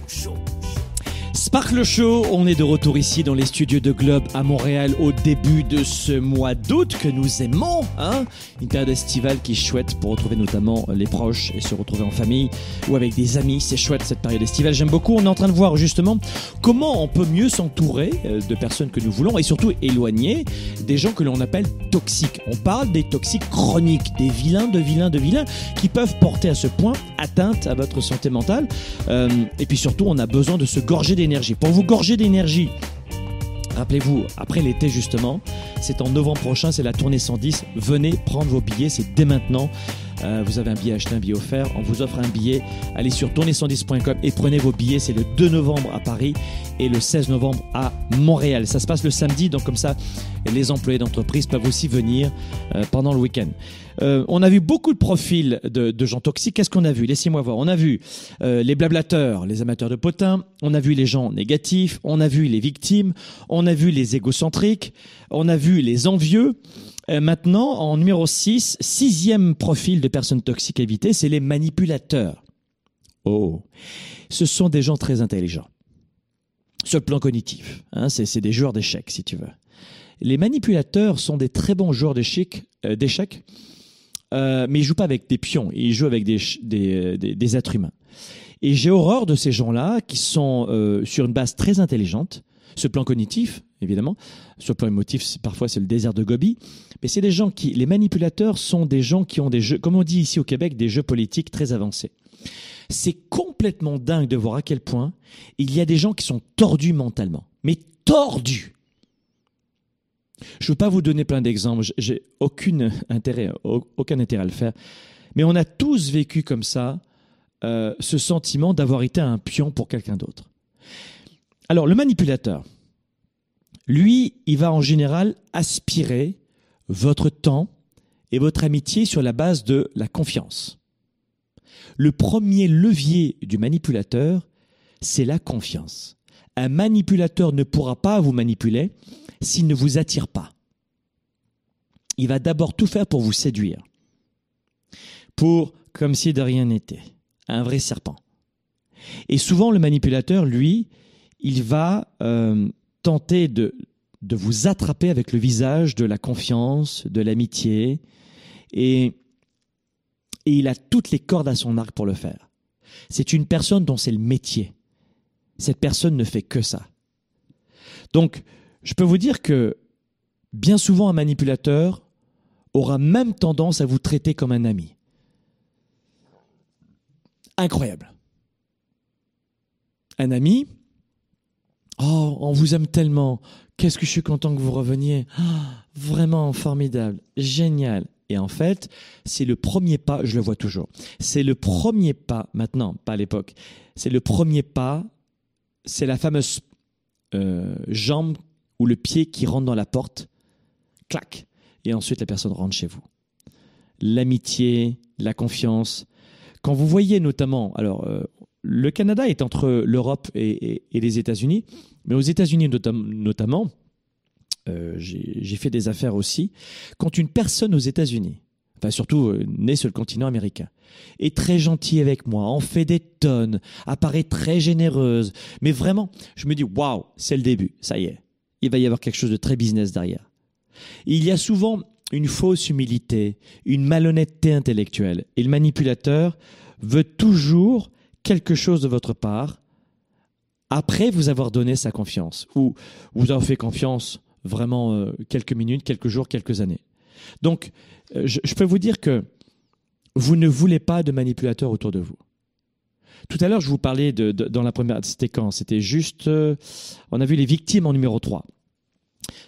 Sparkle Show, on est de retour ici dans les studios de Globe à Montréal au début de ce mois d'août que nous aimons. Hein Une période estivale qui est chouette pour retrouver notamment les proches et se retrouver en famille ou avec des amis. C'est chouette cette période estivale, j'aime beaucoup. On est en train de voir justement comment on peut mieux s'entourer euh, de personnes que nous voulons et surtout éloigner des gens que l'on appelle toxiques. On parle des toxiques chroniques, des vilains de vilains de vilains qui peuvent porter à ce point atteinte à votre santé mentale. Euh, et puis surtout, on a besoin de se gorger Pour vous gorger d'énergie, Rappelez-vous, après l'été justement, c'est en novembre prochain, c'est la tournée 110. Venez prendre vos billets, c'est dès maintenant. Euh, vous avez un billet acheté, un billet offert. On vous offre un billet. Allez sur tournée110.com et prenez vos billets. C'est le 2 novembre à Paris et le 16 novembre à Montréal. Ça se passe le samedi, donc comme ça, les employés d'entreprise peuvent aussi venir euh, pendant le week-end. Euh, on a vu beaucoup de profils de, de gens toxiques. Qu'est-ce qu'on a vu? Laissez-moi voir. On a vu euh, les blablateurs, les amateurs de potins. On a vu les gens négatifs. On a vu les victimes. On a vu les égocentriques. On a vu les envieux. Euh, maintenant, en numéro 6, sixième profil de personnes toxiques à éviter, c'est les manipulateurs. Oh, ce sont des gens très intelligents. Sur le plan cognitif, hein, c'est des joueurs d'échecs, si tu veux. Les manipulateurs sont des très bons joueurs d'échecs, euh, euh, mais ils jouent pas avec des pions, ils jouent avec des, des, êtres humains. Et j'ai horreur de ces gens-là qui sont euh, sur une base très intelligente, le plan cognitif, évidemment, sur le plan émotif, parfois c'est le désert de Gobi, mais c'est des gens qui, les manipulateurs sont des gens qui ont des jeux, comme on dit ici au Québec, des jeux politiques très avancés. C'est complètement dingue de voir à quel point il y a des gens qui sont tordus mentalement, mais tordus. Je ne veux pas vous donner plein d'exemples, j'ai aucun intérêt, aucun intérêt à le faire, mais on a tous vécu comme ça euh, ce sentiment d'avoir été un pion pour quelqu'un d'autre. Alors le manipulateur, lui, il va en général aspirer votre temps et votre amitié sur la base de la confiance. Le premier levier du manipulateur, c'est la confiance. Un manipulateur ne pourra pas vous manipuler s'il ne vous attire pas. Il va d'abord tout faire pour vous séduire. Pour, comme si de rien n'était, un vrai serpent. Et souvent, le manipulateur, lui, il va euh, tenter de, vous attraper avec le visage de la confiance, de l'amitié, et, et il a toutes les cordes à son arc pour le faire. C'est une personne dont c'est le métier. Cette personne ne fait que ça. Donc, je peux vous dire que bien souvent un manipulateur aura même tendance à vous traiter comme un ami. Incroyable. Un ami, Oh, on vous aime tellement. Qu'est-ce que je suis content que vous reveniez. Ah, vraiment formidable, génial. Et en fait, c'est le premier pas, je le vois toujours, c'est le premier pas, maintenant, pas à l'époque, c'est le premier pas, c'est la fameuse euh, jambe ou le pied qui rentre dans la porte, clac, et ensuite la personne rentre chez vous. L'amitié, la confiance. Quand vous voyez notamment, alors euh, le Canada est entre l'Europe et, les États-Unis, mais aux États-Unis notamment, euh, j'ai fait des affaires aussi, quand une personne aux États-Unis, enfin surtout euh, née sur le continent américain, est très gentille avec moi, en fait des tonnes, apparaît très généreuse, mais vraiment, je me dis waouh, c'est le début, ça y est, il va y avoir quelque chose de très business derrière. Il y a souvent une fausse humilité, une malhonnêteté intellectuelle, et le manipulateur veut toujours quelque chose de votre part après vous avoir donné sa confiance, ou vous avez fait confiance vraiment euh, quelques minutes, quelques jours, quelques années. Donc, euh, je, peux vous dire que vous ne voulez pas de manipulateurs autour de vous. Tout à l'heure, je vous parlais de, dans la première, c'était quand? C'était juste, euh, on a vu les victimes en numéro 3.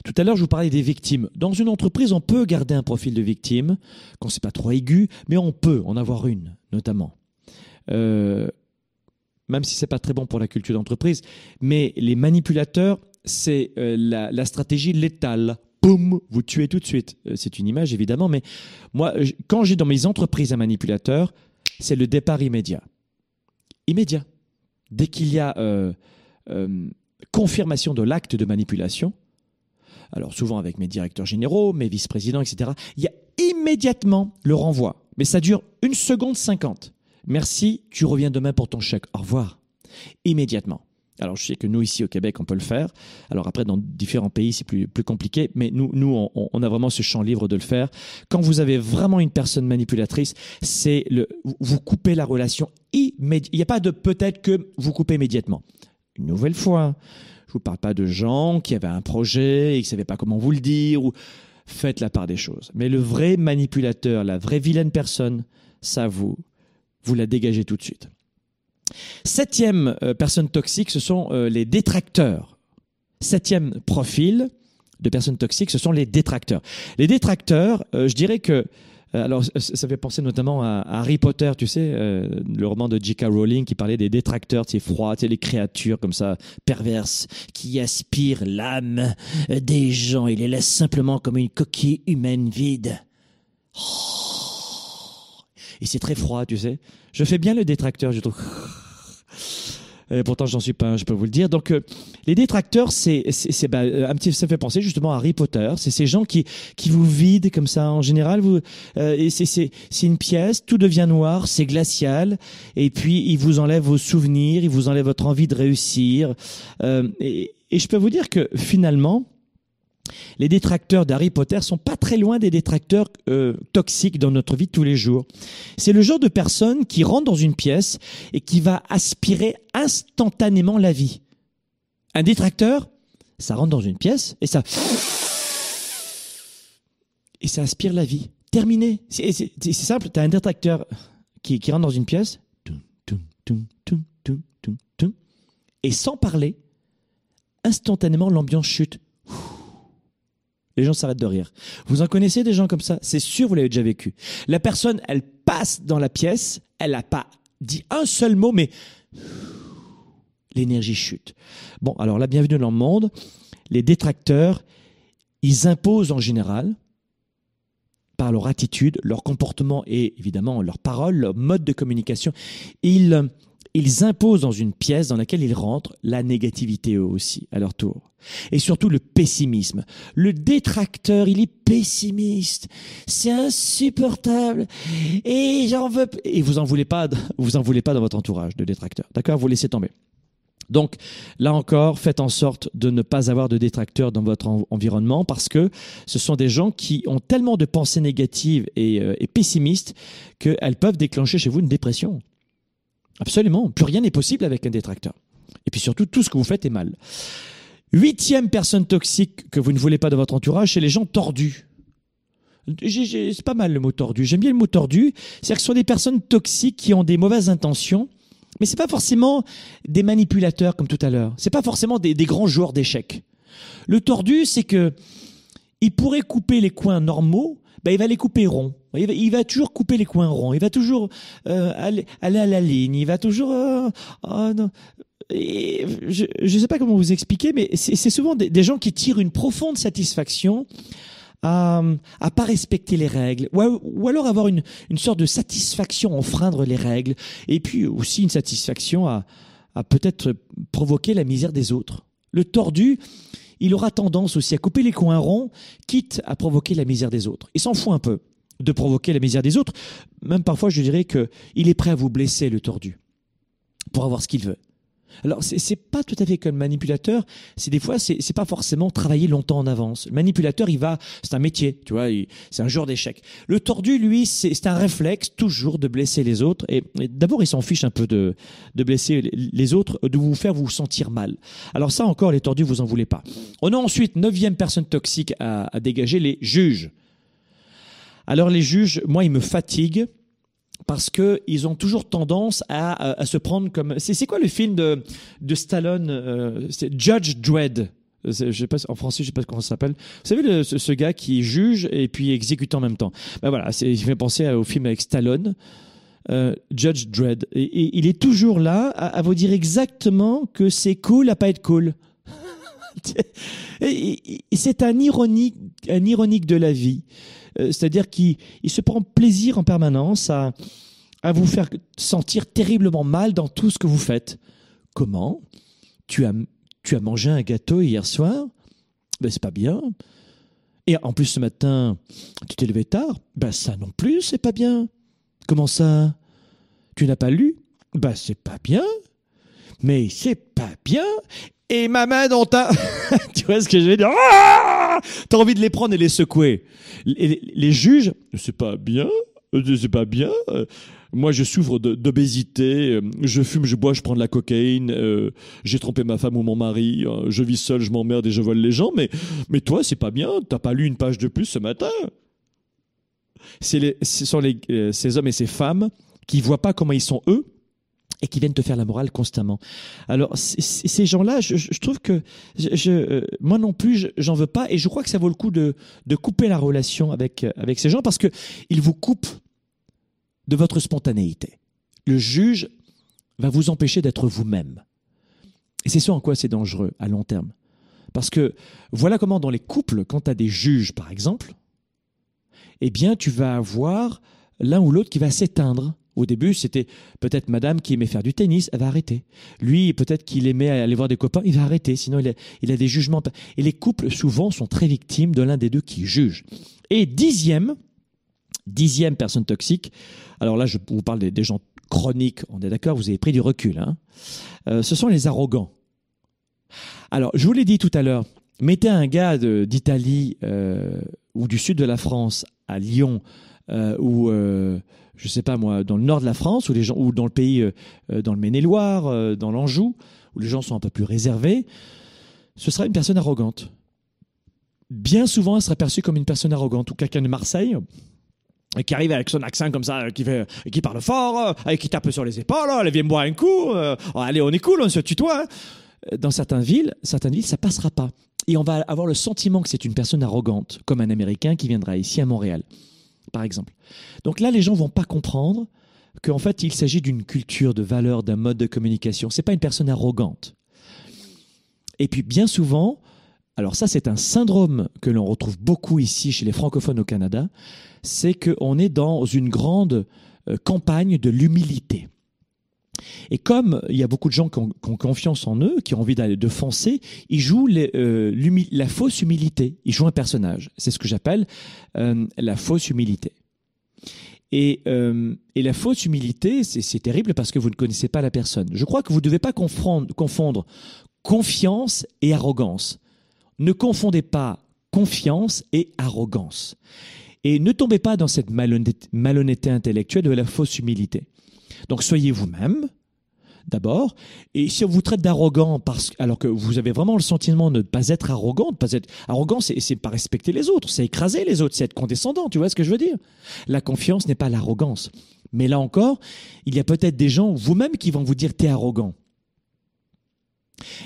Tout à l'heure, je vous parlais des victimes. Dans une entreprise, on peut garder un profil de victime, quand c'est pas trop aigu, mais on peut en avoir une, notamment. Même si c'est pas très bon pour la culture d'entreprise, mais les manipulateurs c'est euh, la, stratégie létale. Boum, vous tuez tout de suite. Euh, c'est une image évidemment, mais moi, quand j'ai dans mes entreprises un manipulateur, c'est le départ immédiat. Immédiat. Dès qu'il y a euh, confirmation de l'acte de manipulation, alors souvent avec mes directeurs généraux, mes vice-présidents, etc., il y a immédiatement le renvoi. Mais ça dure une seconde cinquante. Merci, tu reviens demain pour ton chèque. Au revoir. Immédiatement. Alors, je sais que nous, ici au Québec, on peut le faire. Alors, après, dans différents pays, c'est plus, compliqué. Mais nous, nous on, a vraiment ce champ libre de le faire. Quand vous avez vraiment une personne manipulatrice, c'est le, vous coupez la relation immédiatement. Il n'y a pas de peut-être que vous coupez immédiatement. Une nouvelle fois, je vous parle pas de gens qui avaient un projet et qui ne savaient pas comment vous le dire ou faites la part des choses. Mais le vrai manipulateur, la vraie vilaine personne, ça vous, vous la dégagez tout de suite. Septième euh, personne toxique, ce sont euh, les détracteurs. Septième profil de personnes toxiques, ce sont les détracteurs. Les détracteurs, euh, je dirais que alors, ça fait penser notamment à, Harry Potter, tu sais, le roman de J.K. Rowling qui parlait des détracteurs, c'est froid, tu les créatures comme ça, perverses, qui aspirent l'âme des gens et les laissent simplement comme une coquille humaine vide. Oh. Et c'est très froid, tu sais. Je fais bien le détracteur, je trouve. Et pourtant, j'en suis pas je peux vous le dire. Donc, euh, les détracteurs, c'est, c'est, bah, un petit, ça fait penser justement à Harry Potter. C'est ces gens qui, qui vous vident comme ça. En général, vous, euh, c'est, c'est, c'est une pièce, tout devient noir, c'est glacial, et puis ils vous enlèvent vos souvenirs, ils vous enlèvent votre envie de réussir. Euh, et, et je peux vous dire que finalement, les détracteurs d'Harry Potter sont pas très loin des détracteurs euh, toxiques dans notre vie tous les jours. C'est le genre de personne qui rentre dans une pièce et qui va aspirer instantanément la vie. Un détracteur, ça rentre dans une pièce et ça et ça aspire la vie. Terminé. C'est simple. Tu as un détracteur qui rentre dans une pièce et sans parler, instantanément l'ambiance chute les gens s'arrêtent de rire. Vous en connaissez des gens comme ça? C'est sûr, vous l'avez déjà vécu. La personne, elle passe dans la pièce, elle n'a pas dit un seul mot, mais l'énergie chute. Bon, alors la bienvenue dans le monde. Les détracteurs, ils imposent en général, par leur attitude, leur comportement et évidemment leur parole, leur mode de communication, ils ils imposent dans une pièce dans laquelle ils rentrent la négativité eux aussi, à leur tour. Et surtout le pessimisme. Le détracteur, il est pessimiste. C'est insupportable. Et j'en veux, et vous en voulez pas, (laughs) vous en voulez pas dans votre entourage de détracteurs. D'accord? Vous laissez tomber. Donc là encore, faites en sorte de ne pas avoir de détracteurs dans votre environnement parce que ce sont des gens qui ont tellement de pensées négatives et, euh, et pessimistes qu'elles peuvent déclencher chez vous une dépression. Absolument. Plus rien n'est possible avec un détracteur. Et puis surtout, tout ce que vous faites est mal. Huitième personne toxique que vous ne voulez pas dans votre entourage, c'est les gens tordus. C'est pas mal le mot tordu. J'aime bien le mot tordu. C'est-à-dire que ce sont des personnes toxiques qui ont des mauvaises intentions, Mais c'est pas forcément des manipulateurs comme tout à l'heure. C'est pas forcément des, des grands joueurs d'échecs. Le tordu, c'est que il pourrait couper les coins normaux, ben il va les couper ronds. Il va, il va toujours couper les coins ronds. Il va toujours euh, aller, aller à la ligne. Il va toujours. euh, oh non. Et je ne sais pas comment vous expliquer, mais c'est souvent des, gens qui tirent une profonde satisfaction à, à pas respecter les règles, ou alors avoir une, une sorte de satisfaction à enfreindre les règles, et puis aussi une satisfaction à, à peut-être provoquer la misère des autres. Le tordu, il aura tendance aussi à couper les coins ronds, quitte à provoquer la misère des autres. Il s'en fout un peu de provoquer la misère des autres. Même parfois, je dirais que il est prêt à vous blesser, le tordu, pour avoir ce qu'il veut. Alors, c'est c'est pas tout à fait comme manipulateur. C'est des fois, c'est c'est pas forcément travailler longtemps en avance. Le manipulateur, il va, c'est un métier, tu vois, c'est un joueur d'échecs. Le tordu, lui, c'est un réflexe toujours de blesser les autres. Et, d'abord, il s'en fiche un peu de blesser les- autres, de vous faire vous sentir mal. Alors ça encore, les tordus, vous en voulez pas. On a ensuite neuvième personne toxique à dégager, les juges. Alors les juges, moi, ils me fatiguent parce que ils ont toujours tendance à, à, se prendre comme. C'est quoi le film de de Stallone euh, C'est Judge Dredd? Je sais pas en français, je sais pas comment ça s'appelle. Vous savez ce, gars qui juge et puis exécute en même temps. Ben voilà, il fait penser au film avec Stallone. euh, Judge Dredd. Et, il est toujours là à, vous dire exactement que c'est cool à pas être cool. (laughs) C'est un ironique, un ironique de la vie. Euh, C'est-à-dire qu'il il se prend plaisir en permanence à, vous faire sentir terriblement mal dans tout ce que vous faites. Comment? Tu as, mangé un gâteau hier soir? Ben c'est pas bien. Et en plus ce matin, tu t'es levé tard? Ben ça non plus, c'est pas bien. Comment ça? Tu n'as pas lu? Ben c'est pas bien. Mais c'est pas bien. Et ma main dans ta... (laughs) tu vois ce que je veux dire? Ah T'as envie de les prendre et les secouer. Les, juges, c'est pas bien, euh, c'est pas bien. euh, Moi, je souffre d'obésité, euh, je fume, je bois, je prends de la cocaïne, j'ai trompé ma femme ou mon mari, je vis seul, je m'emmerde et je vole les gens, mais, mais toi, c'est pas bien, t'as pas lu une page de plus ce matin. Ce sont ces hommes et ces femmes qui voient pas comment ils sont eux et qui viennent te faire la morale constamment. Alors ces gens-là, je, trouve que euh, moi non plus, je- j'en veux pas, et je crois que ça vaut le coup de, de couper la relation avec euh, avec ces gens parce que ils vous coupent de votre spontanéité. Le juge va vous empêcher d'être vous-même, et c'est ça en quoi c'est dangereux à long terme, parce que voilà comment dans les couples, quand tu as des juges par exemple, eh bien tu vas avoir l'un ou l'autre qui va s'éteindre. Au début, c'était peut-être madame qui aimait faire du tennis, elle va arrêter. Lui, peut-être qu'il aimait aller voir des copains, il va arrêter, sinon il a, des jugements. Et les couples, souvent, sont très victimes de l'un des deux qui juge. Et dixième, dixième personne toxique, alors là, je vous parle des, gens chroniques, on est d'accord, vous avez pris du recul, hein. Euh, ce sont les arrogants. Alors, je vous l'ai dit tout à l'heure, mettez un gars d'Italie euh, ou du sud de la France à Lyon euh, ou je sais pas moi dans le nord de la France ou les gens ou dans le pays euh, dans le Maine-et-Loire, euh, dans l'Anjou où les gens sont un peu plus réservés, ce sera une personne arrogante. Bien souvent, elle sera perçue comme une personne arrogante ou quelqu'un de Marseille qui arrive avec son accent comme ça, qui fait, qui parle fort, qui tape sur les épaules, elle vient me boire un coup, oh, allez, on est cool, on se tutoie. hein. Dans certaines villes, certaines villes, ça passera pas. Et on va avoir le sentiment que c'est une personne arrogante, comme un Américain qui viendra ici à Montréal, par exemple. Donc là, les gens vont pas comprendre qu'en fait, il s'agit d'une culture, de valeur, d'un mode de communication. C'est pas une personne arrogante. Et puis, bien souvent, alors ça, c'est un syndrome que l'on retrouve beaucoup ici chez les francophones au Canada, c'est qu'on est dans une grande euh, campagne de l'humilité. Et comme il y a beaucoup de gens qui ont, confiance en eux, qui ont envie d'aller de foncer, ils jouent euh, la fausse humilité. Ils jouent un personnage. C'est ce que j'appelle euh, la fausse humilité. Et, euh, la fausse humilité, c'est, terrible parce que vous ne connaissez pas la personne. Je crois que vous ne devez pas confondre, confondre confiance et arrogance. Ne confondez pas confiance et arrogance. Et ne tombez pas dans cette malhonnêteté intellectuelle de la fausse humilité. Donc soyez vous-même, d'abord. Et si on vous traite d'arrogant, parce, alors que vous avez vraiment le sentiment de ne pas être arrogant, de pas être arrogant, c'est, c'est pas respecter les autres, c'est écraser les autres, c'est être condescendant. Tu vois ce que je veux dire? La confiance n'est pas l'arrogance. Mais là encore, il y a peut-être des gens, vous-même, qui vont vous dire t'es arrogant.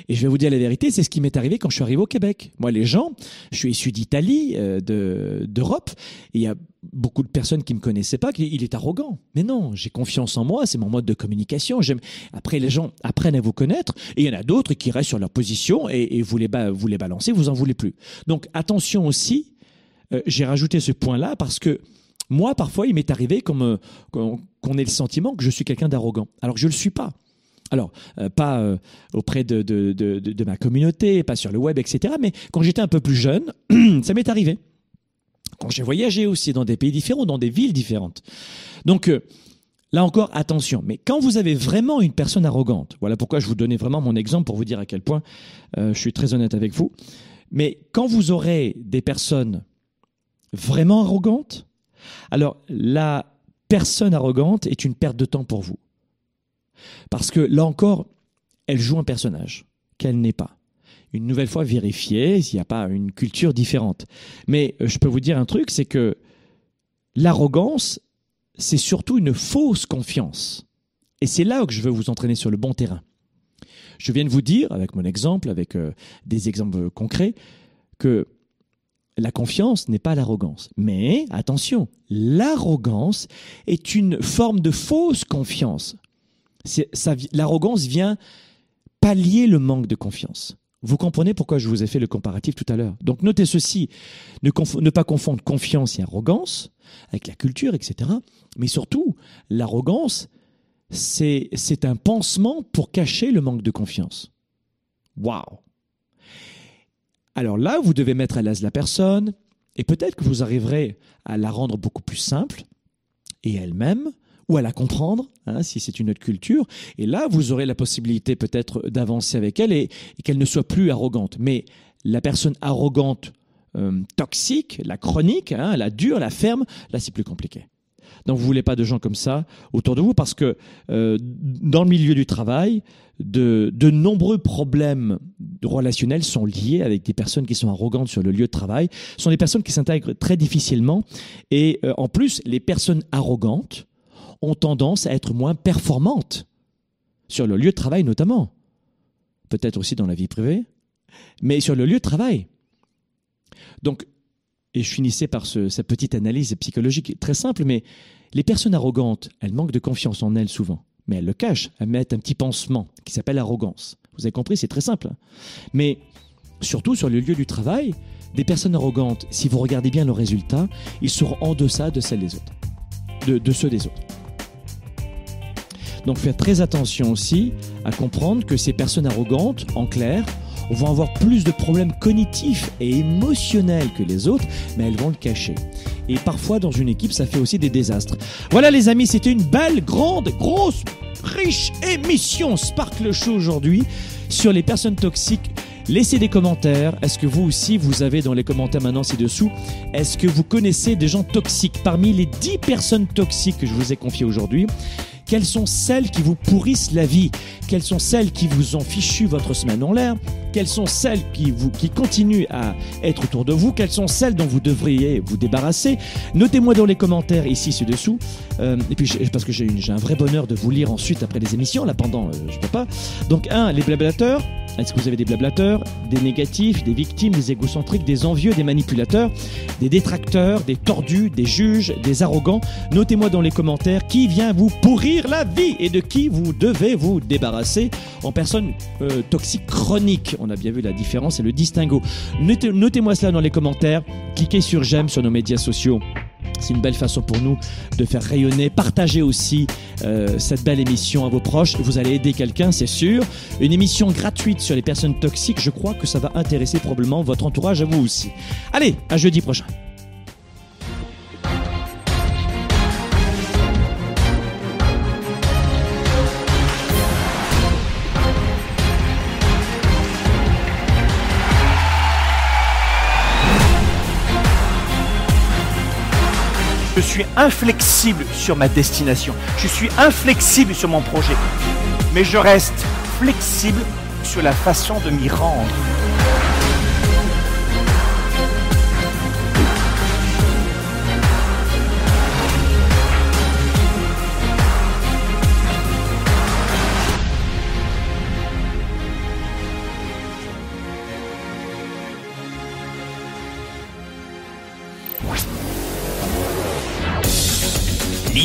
Et je vais vous dire la vérité, c'est ce qui m'est arrivé quand je suis arrivé au Québec. Moi, les gens, je suis issu d'Italie, euh, de, d'Europe, il y a beaucoup de personnes qui me connaissaient pas, qu'il est arrogant. Mais non, j'ai confiance en moi, c'est mon mode de communication. Après, les gens apprennent à vous connaître, et il y en a d'autres qui restent sur leur position et, vous les vous les balancez, vous en voulez plus. Donc attention aussi. Euh, j'ai rajouté ce point-là parce que moi, parfois, il m'est arrivé qu'on ait le sentiment que je suis quelqu'un d'arrogant, alors je le suis pas. Alors, euh, pas euh, auprès de, de, ma communauté, pas sur le web, etc. Mais quand j'étais un peu plus jeune, (clears throat) ça m'est arrivé. Quand j'ai voyagé aussi dans des pays différents, dans des villes différentes. Donc, euh, là encore, attention. Mais quand vous avez vraiment une personne arrogante, voilà pourquoi je vous donnais vraiment mon exemple pour vous dire à quel point je suis très honnête avec vous. Mais quand vous aurez des personnes vraiment arrogantes, alors la personne arrogante est une perte de temps pour vous. Parce que là encore, elle joue un personnage qu'elle n'est pas. Une nouvelle fois, vérifier s'il n'y a pas une culture différente. Mais euh, je peux vous dire un truc, c'est que l'arrogance, c'est surtout une fausse confiance. Et c'est là que je veux vous entraîner sur le bon terrain. Je viens de vous dire, avec mon exemple, avec euh, des exemples concrets, que la confiance n'est pas l'arrogance. Mais attention, l'arrogance est une forme de fausse confiance l'arrogance vient pallier le manque de confiance. Vous comprenez pourquoi je vous ai fait le comparatif tout à l'heure. Donc notez ceci, ne, pas confondre confiance et arrogance avec la culture, etc. Mais surtout, l'arrogance, c'est un pansement pour cacher le manque de confiance. Waouh Alors là, vous devez mettre à l'aise la personne, et peut-être que vous arriverez à la rendre beaucoup plus simple, et elle-même, ou à la comprendre, hein, si c'est une autre culture. Et là, vous aurez la possibilité peut-être d'avancer avec elle et, qu'elle ne soit plus arrogante. Mais la personne arrogante, euh, toxique, la chronique, hein, la dure, la ferme, là, c'est plus compliqué. Donc, vous voulez pas de gens comme ça autour de vous parce que euh, dans le milieu du travail, de, nombreux problèmes relationnels sont liés avec des personnes qui sont arrogantes sur le lieu de travail. Ce sont des personnes qui s'intègrent très difficilement. Et euh, en plus, les personnes arrogantes ont tendance à être moins performantes, sur le lieu de travail notamment, peut-être aussi dans la vie privée, mais sur le lieu de travail. Donc, et je finissais par cette petite analyse psychologique très simple, mais les personnes arrogantes, elles manquent de confiance en elles souvent, mais elles le cachent, elles mettent un petit pansement qui s'appelle arrogance. Vous avez compris, c'est très simple. Mais surtout sur le lieu du travail, des personnes arrogantes, si vous regardez bien leurs résultats, ils seront en deçà de celles des autres, de ceux des autres. Donc faites très attention aussi à comprendre que ces personnes arrogantes, en clair, vont avoir plus de problèmes cognitifs et émotionnels que les autres, mais elles vont le cacher. Et parfois, dans une équipe, ça fait aussi des désastres. Voilà les amis, c'était une belle, grande, grosse, riche émission Sparkle Show aujourd'hui sur les personnes toxiques. Laissez des commentaires. Est-ce que vous aussi, vous avez dans les commentaires maintenant ci-dessous, est-ce que vous connaissez des gens toxiques? Parmi les 10 personnes toxiques que je vous ai confiées aujourd'hui quelles sont celles qui vous pourrissent la vie? Quelles sont celles qui vous ont fichu votre semaine en l'air? Quelles sont celles qui, vous, qui continuent à être autour de vous? Quelles sont celles dont vous devriez vous débarrasser? Notez-moi dans les commentaires ici ci-dessous. Euh, et puis, parce que j'ai un vrai bonheur de vous lire ensuite après les émissions. Là, pendant, euh, je peux pas. Donc, un, les blablateurs. Est-ce que vous avez des blablateurs, des négatifs, des victimes, des égocentriques, des envieux, des manipulateurs, des détracteurs, des tordus, des juges, des arrogants Notez-moi dans les commentaires qui vient vous pourrir la vie et de qui vous devez vous débarrasser en personne euh, toxique chronique. On a bien vu la différence et le distinguo. Notez-moi cela dans les commentaires. Cliquez sur j'aime sur nos médias sociaux. C'est une belle façon pour nous de faire rayonner, partager aussi euh, cette belle émission à vos proches. Vous allez aider quelqu'un, c'est sûr. Une émission gratuite sur les personnes toxiques, je crois que ça va intéresser probablement votre entourage à vous aussi. Allez, à jeudi prochain. Je suis inflexible sur ma destination. Je suis inflexible sur mon projet. Mais je reste flexible sur la façon de m'y rendre.